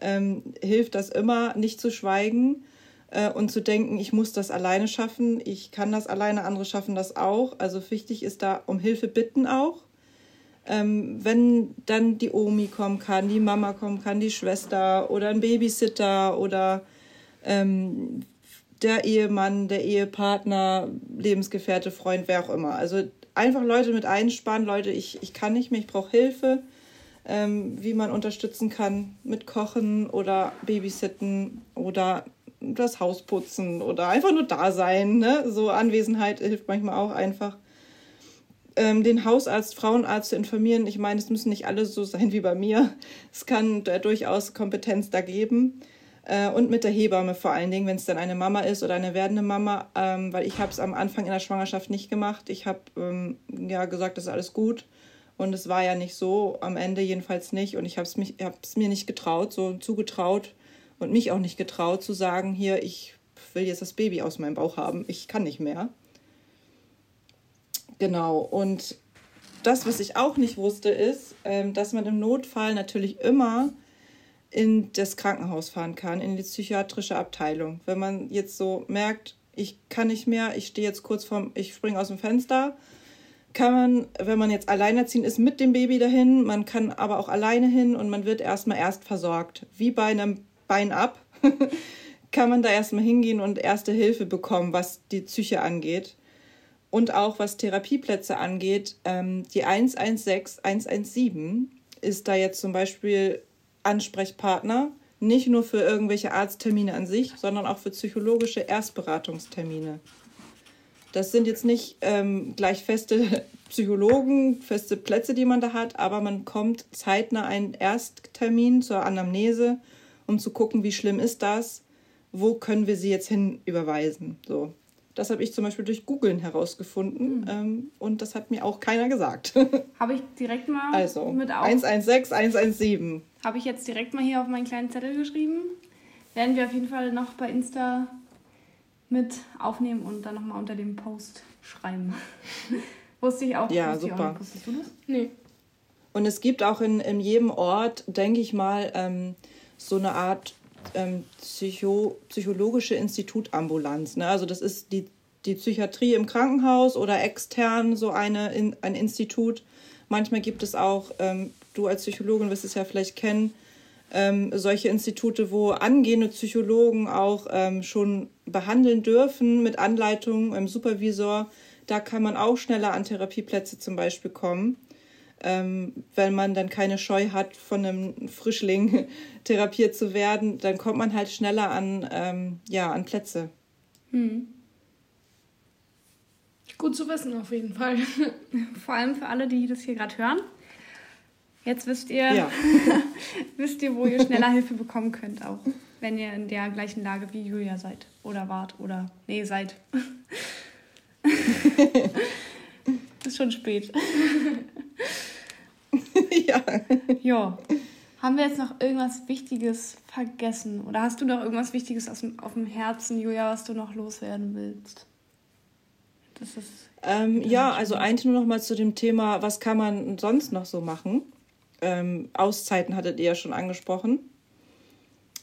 Speaker 2: ähm, hilft das immer, nicht zu schweigen äh, und zu denken, ich muss das alleine schaffen, ich kann das alleine, andere schaffen das auch. Also wichtig ist da um Hilfe bitten auch. Ähm, wenn dann die Omi kommen kann, die Mama kommen kann, die Schwester oder ein Babysitter oder ähm, der Ehemann, der Ehepartner, Lebensgefährte, Freund, wer auch immer. Also einfach Leute mit einspannen, Leute, ich, ich kann nicht mehr, ich brauche Hilfe, ähm, wie man unterstützen kann mit Kochen oder Babysitten oder das Haus putzen oder einfach nur da sein. Ne? So Anwesenheit hilft manchmal auch einfach. Ähm, den Hausarzt, Frauenarzt zu informieren. Ich meine, es müssen nicht alle so sein wie bei mir. Es kann da durchaus Kompetenz da geben. Äh, und mit der Hebamme vor allen Dingen, wenn es dann eine Mama ist oder eine werdende Mama, ähm, weil ich habe es am Anfang in der Schwangerschaft nicht gemacht. Ich habe ähm, ja gesagt, das ist alles gut. Und es war ja nicht so, am Ende jedenfalls nicht. Und ich habe es mir nicht getraut, so zugetraut und mich auch nicht getraut zu sagen, hier, ich will jetzt das Baby aus meinem Bauch haben, ich kann nicht mehr. Genau, und das, was ich auch nicht wusste, ist, ähm, dass man im Notfall natürlich immer in das Krankenhaus fahren kann, in die psychiatrische Abteilung. Wenn man jetzt so merkt, ich kann nicht mehr, ich stehe jetzt kurz vorm, ich springe aus dem Fenster, kann man, wenn man jetzt alleinerziehend ist, mit dem Baby dahin, man kann aber auch alleine hin und man wird erstmal erst versorgt. Wie bei einem Bein ab, (laughs) kann man da erstmal hingehen und erste Hilfe bekommen, was die Psyche angeht. Und auch was Therapieplätze angeht, ähm, die 116, 117 ist da jetzt zum Beispiel Ansprechpartner, nicht nur für irgendwelche Arzttermine an sich, sondern auch für psychologische Erstberatungstermine. Das sind jetzt nicht ähm, gleich feste (laughs) Psychologen, feste Plätze, die man da hat, aber man kommt zeitnah einen Ersttermin zur Anamnese, um zu gucken, wie schlimm ist das, wo können wir sie jetzt hin überweisen. So. Das habe ich zum Beispiel durch Googlen herausgefunden mhm. ähm, und das hat mir auch keiner gesagt. (laughs)
Speaker 1: Habe ich direkt mal
Speaker 2: also, mit auf. 116, 117.
Speaker 1: Habe ich jetzt direkt mal hier auf meinen kleinen Zettel geschrieben. Werden wir auf jeden Fall noch bei Insta mit aufnehmen und dann nochmal unter dem Post schreiben. (laughs) Wusste ich auch.
Speaker 2: Ja, super. Auch Wusstest du das? Nee. Und es gibt auch in, in jedem Ort, denke ich mal, ähm, so eine Art ähm, Psycho psychologische Institutambulanz. Ne? Also das ist die, die Psychiatrie im Krankenhaus oder extern so eine, in, ein Institut. Manchmal gibt es auch ähm, du als Psychologin wirst es ja vielleicht kennen, ähm, solche Institute, wo angehende Psychologen auch ähm, schon behandeln dürfen mit Anleitung im Supervisor. Da kann man auch schneller an Therapieplätze zum Beispiel kommen, ähm, wenn man dann keine Scheu hat, von einem Frischling (laughs) therapiert zu werden. Dann kommt man halt schneller an, ähm, ja, an Plätze. Hm.
Speaker 3: Gut zu wissen, auf jeden Fall. (laughs)
Speaker 1: Vor allem für alle, die das hier gerade hören. Jetzt wisst ihr, ja. (laughs) wisst ihr, wo ihr schneller Hilfe bekommen könnt, auch wenn ihr in der gleichen Lage wie Julia seid oder wart oder nee, seid. Ist schon spät. (laughs) ja. Ja. Haben wir jetzt noch irgendwas Wichtiges vergessen? Oder hast du noch irgendwas Wichtiges auf dem, auf dem Herzen, Julia, was du noch loswerden willst?
Speaker 2: Das ist ähm, ja, also eigentlich nur noch mal zu dem Thema, was kann man sonst noch so machen? Ähm, Auszeiten hattet ihr ja schon angesprochen.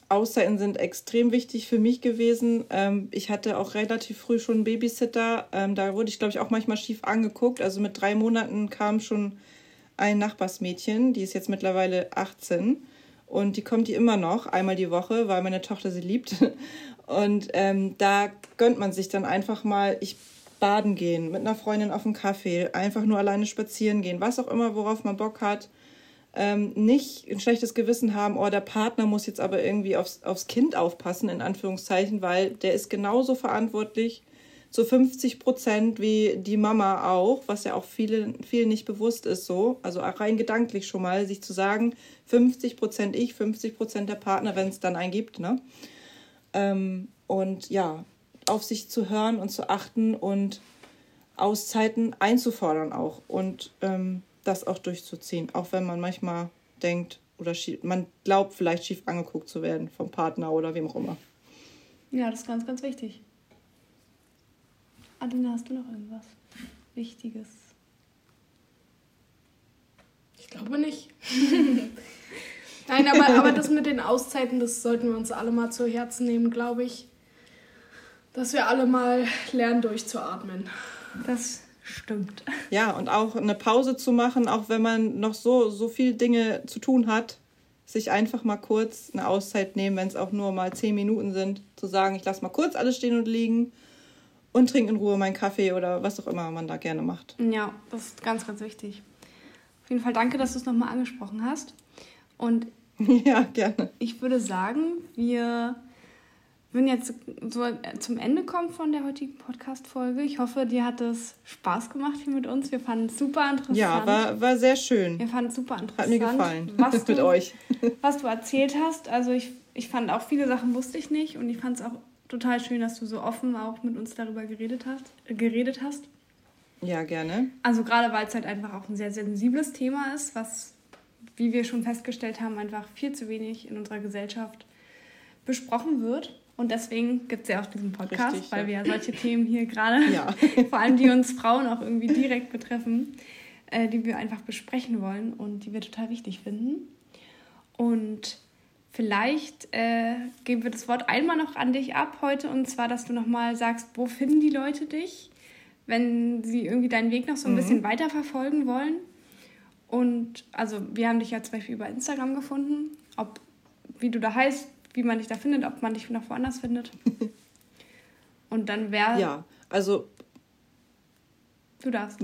Speaker 2: Auszeiten sind extrem wichtig für mich gewesen. Ähm, ich hatte auch relativ früh schon einen Babysitter. Ähm, da wurde ich, glaube ich, auch manchmal schief angeguckt. Also mit drei Monaten kam schon ein Nachbarsmädchen, die ist jetzt mittlerweile 18 und die kommt die immer noch einmal die Woche, weil meine Tochter sie liebt. (laughs) Und ähm, da gönnt man sich dann einfach mal, ich baden gehen, mit einer Freundin auf einen Kaffee, einfach nur alleine spazieren gehen, was auch immer, worauf man Bock hat. Ähm, nicht ein schlechtes Gewissen haben, oh, der Partner muss jetzt aber irgendwie aufs, aufs Kind aufpassen, in Anführungszeichen, weil der ist genauso verantwortlich zu 50 Prozent wie die Mama auch, was ja auch vielen, vielen nicht bewusst ist so. Also rein gedanklich schon mal, sich zu sagen, 50 Prozent ich, 50 Prozent der Partner, wenn es dann einen gibt. Ne? Ähm, und ja, auf sich zu hören und zu achten und Auszeiten einzufordern auch und ähm, das auch durchzuziehen, auch wenn man manchmal denkt oder man glaubt vielleicht schief angeguckt zu werden vom Partner oder wem auch immer.
Speaker 1: Ja, das ist ganz, ganz wichtig. Adelina, hast du noch irgendwas Wichtiges?
Speaker 3: Ich glaube nicht. (laughs) Nein, aber, aber das mit den Auszeiten, das sollten wir uns alle mal zu Herzen nehmen, glaube ich. Dass wir alle mal lernen, durchzuatmen.
Speaker 1: Das stimmt.
Speaker 2: Ja, und auch eine Pause zu machen, auch wenn man noch so, so viele Dinge zu tun hat, sich einfach mal kurz eine Auszeit nehmen, wenn es auch nur mal zehn Minuten sind, zu sagen, ich lasse mal kurz alles stehen und liegen und trinke in Ruhe meinen Kaffee oder was auch immer man da gerne macht.
Speaker 1: Ja, das ist ganz, ganz wichtig. Auf jeden Fall danke, dass du es nochmal angesprochen hast. Und (laughs)
Speaker 2: ja, gerne.
Speaker 1: Ich würde sagen, wir würden jetzt so zum Ende kommen von der heutigen Podcast-Folge. Ich hoffe, dir hat es Spaß gemacht hier mit uns. Wir fanden es super interessant.
Speaker 2: Ja, war, war sehr schön.
Speaker 1: Wir fanden es super interessant.
Speaker 2: Hat mir gefallen. (laughs) Was (laughs) du, mit euch.
Speaker 1: was du erzählt hast. Also ich, ich fand auch viele Sachen wusste ich nicht und ich fand es auch total schön, dass du so offen auch mit uns darüber geredet hast. Äh, geredet hast.
Speaker 2: Ja, gerne.
Speaker 1: Also gerade weil es halt einfach auch ein sehr sensibles Thema ist, was, wie wir schon festgestellt haben, einfach viel zu wenig in unserer Gesellschaft besprochen wird. Und deswegen gibt es ja auch diesen Podcast, Richtig, weil ja. wir ja solche Themen hier gerade, ja. (laughs) vor allem die uns Frauen auch irgendwie direkt betreffen, äh, die wir einfach besprechen wollen und die wir total wichtig finden. Und Vielleicht äh, geben wir das Wort einmal noch an dich ab heute und zwar, dass du nochmal sagst, wo finden die Leute dich, wenn sie irgendwie deinen Weg noch so ein mhm. bisschen weiter verfolgen wollen. Und also wir haben dich ja zum Beispiel über Instagram gefunden, ob wie du da heißt, wie man dich da findet, ob man dich noch woanders findet. (laughs) Und dann wäre.
Speaker 2: Ja, also.
Speaker 1: Du darfst. (laughs)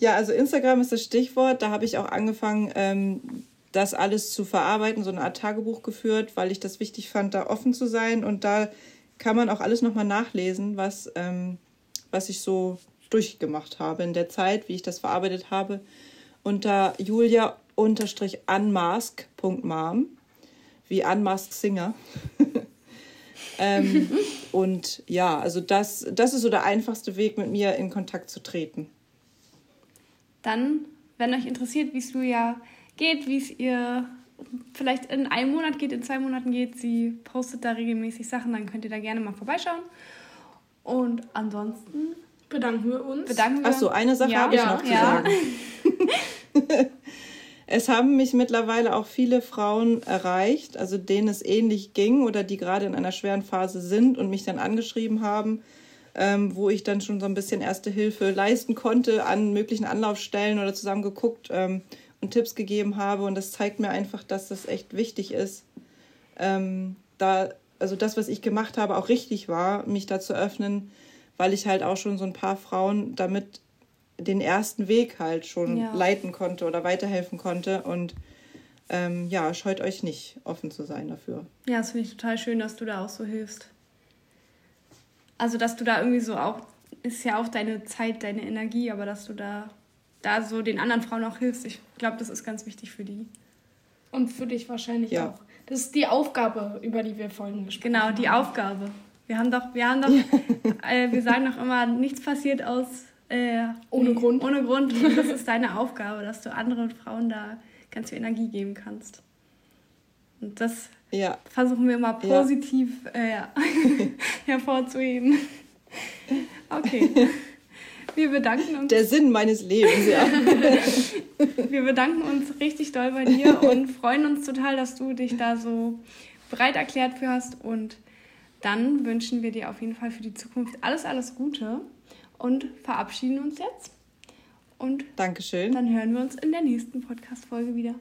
Speaker 2: Ja, also Instagram ist das Stichwort. Da habe ich auch angefangen, ähm, das alles zu verarbeiten, so eine Art Tagebuch geführt, weil ich das wichtig fand, da offen zu sein. Und da kann man auch alles nochmal nachlesen, was, ähm, was ich so durchgemacht habe in der Zeit, wie ich das verarbeitet habe. Unter julia-unmask.mom, wie Unmask Singer. (laughs) ähm, und ja, also das, das ist so der einfachste Weg, mit mir in Kontakt zu treten
Speaker 1: dann, wenn euch interessiert, wie es Julia geht, wie es ihr vielleicht in einem Monat geht, in zwei Monaten geht, sie postet da regelmäßig Sachen, dann könnt ihr da gerne mal vorbeischauen. Und ansonsten
Speaker 3: bedanken wir uns.
Speaker 2: Bedanken wir. Achso, eine Sache ja, habe ich ja, noch zu ja. sagen. (laughs) (laughs) es haben mich mittlerweile auch viele Frauen erreicht, also denen es ähnlich ging oder die gerade in einer schweren Phase sind und mich dann angeschrieben haben, ähm, wo ich dann schon so ein bisschen erste Hilfe leisten konnte an möglichen Anlaufstellen oder zusammen geguckt ähm, und Tipps gegeben habe. Und das zeigt mir einfach, dass das echt wichtig ist, ähm, da, also das, was ich gemacht habe, auch richtig war, mich da zu öffnen, weil ich halt auch schon so ein paar Frauen damit den ersten Weg halt schon ja. leiten konnte oder weiterhelfen konnte. Und ähm, ja, scheut euch nicht, offen zu sein dafür.
Speaker 1: Ja, das finde ich total schön, dass du da auch so hilfst. Also, dass du da irgendwie so auch, ist ja auch deine Zeit, deine Energie, aber dass du da, da so den anderen Frauen auch hilfst. Ich glaube, das ist ganz wichtig für die.
Speaker 3: Und für dich wahrscheinlich ja. auch. Das ist die Aufgabe, über die wir vorhin gesprochen
Speaker 1: haben. Genau, die haben. Aufgabe. Wir haben doch, wir haben doch, (laughs) äh, wir sagen doch immer, nichts passiert aus äh, ohne Grund. Ohne Grund. Und das ist deine Aufgabe, dass du anderen Frauen da ganz viel Energie geben kannst. Und das ja. versuchen wir immer positiv ja. äh, (laughs) hervorzuheben. Okay. Wir bedanken uns.
Speaker 2: Der Sinn meines Lebens, ja. (laughs)
Speaker 1: wir bedanken uns richtig doll bei dir und freuen uns total, dass du dich da so bereit erklärt für hast. Und dann wünschen wir dir auf jeden Fall für die Zukunft alles, alles Gute und verabschieden uns jetzt. Und
Speaker 2: Dankeschön.
Speaker 1: Dann hören wir uns in der nächsten Podcast-Folge wieder.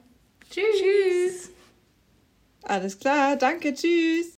Speaker 3: Tschüss. Tschüss.
Speaker 2: Alles klar, danke, tschüss.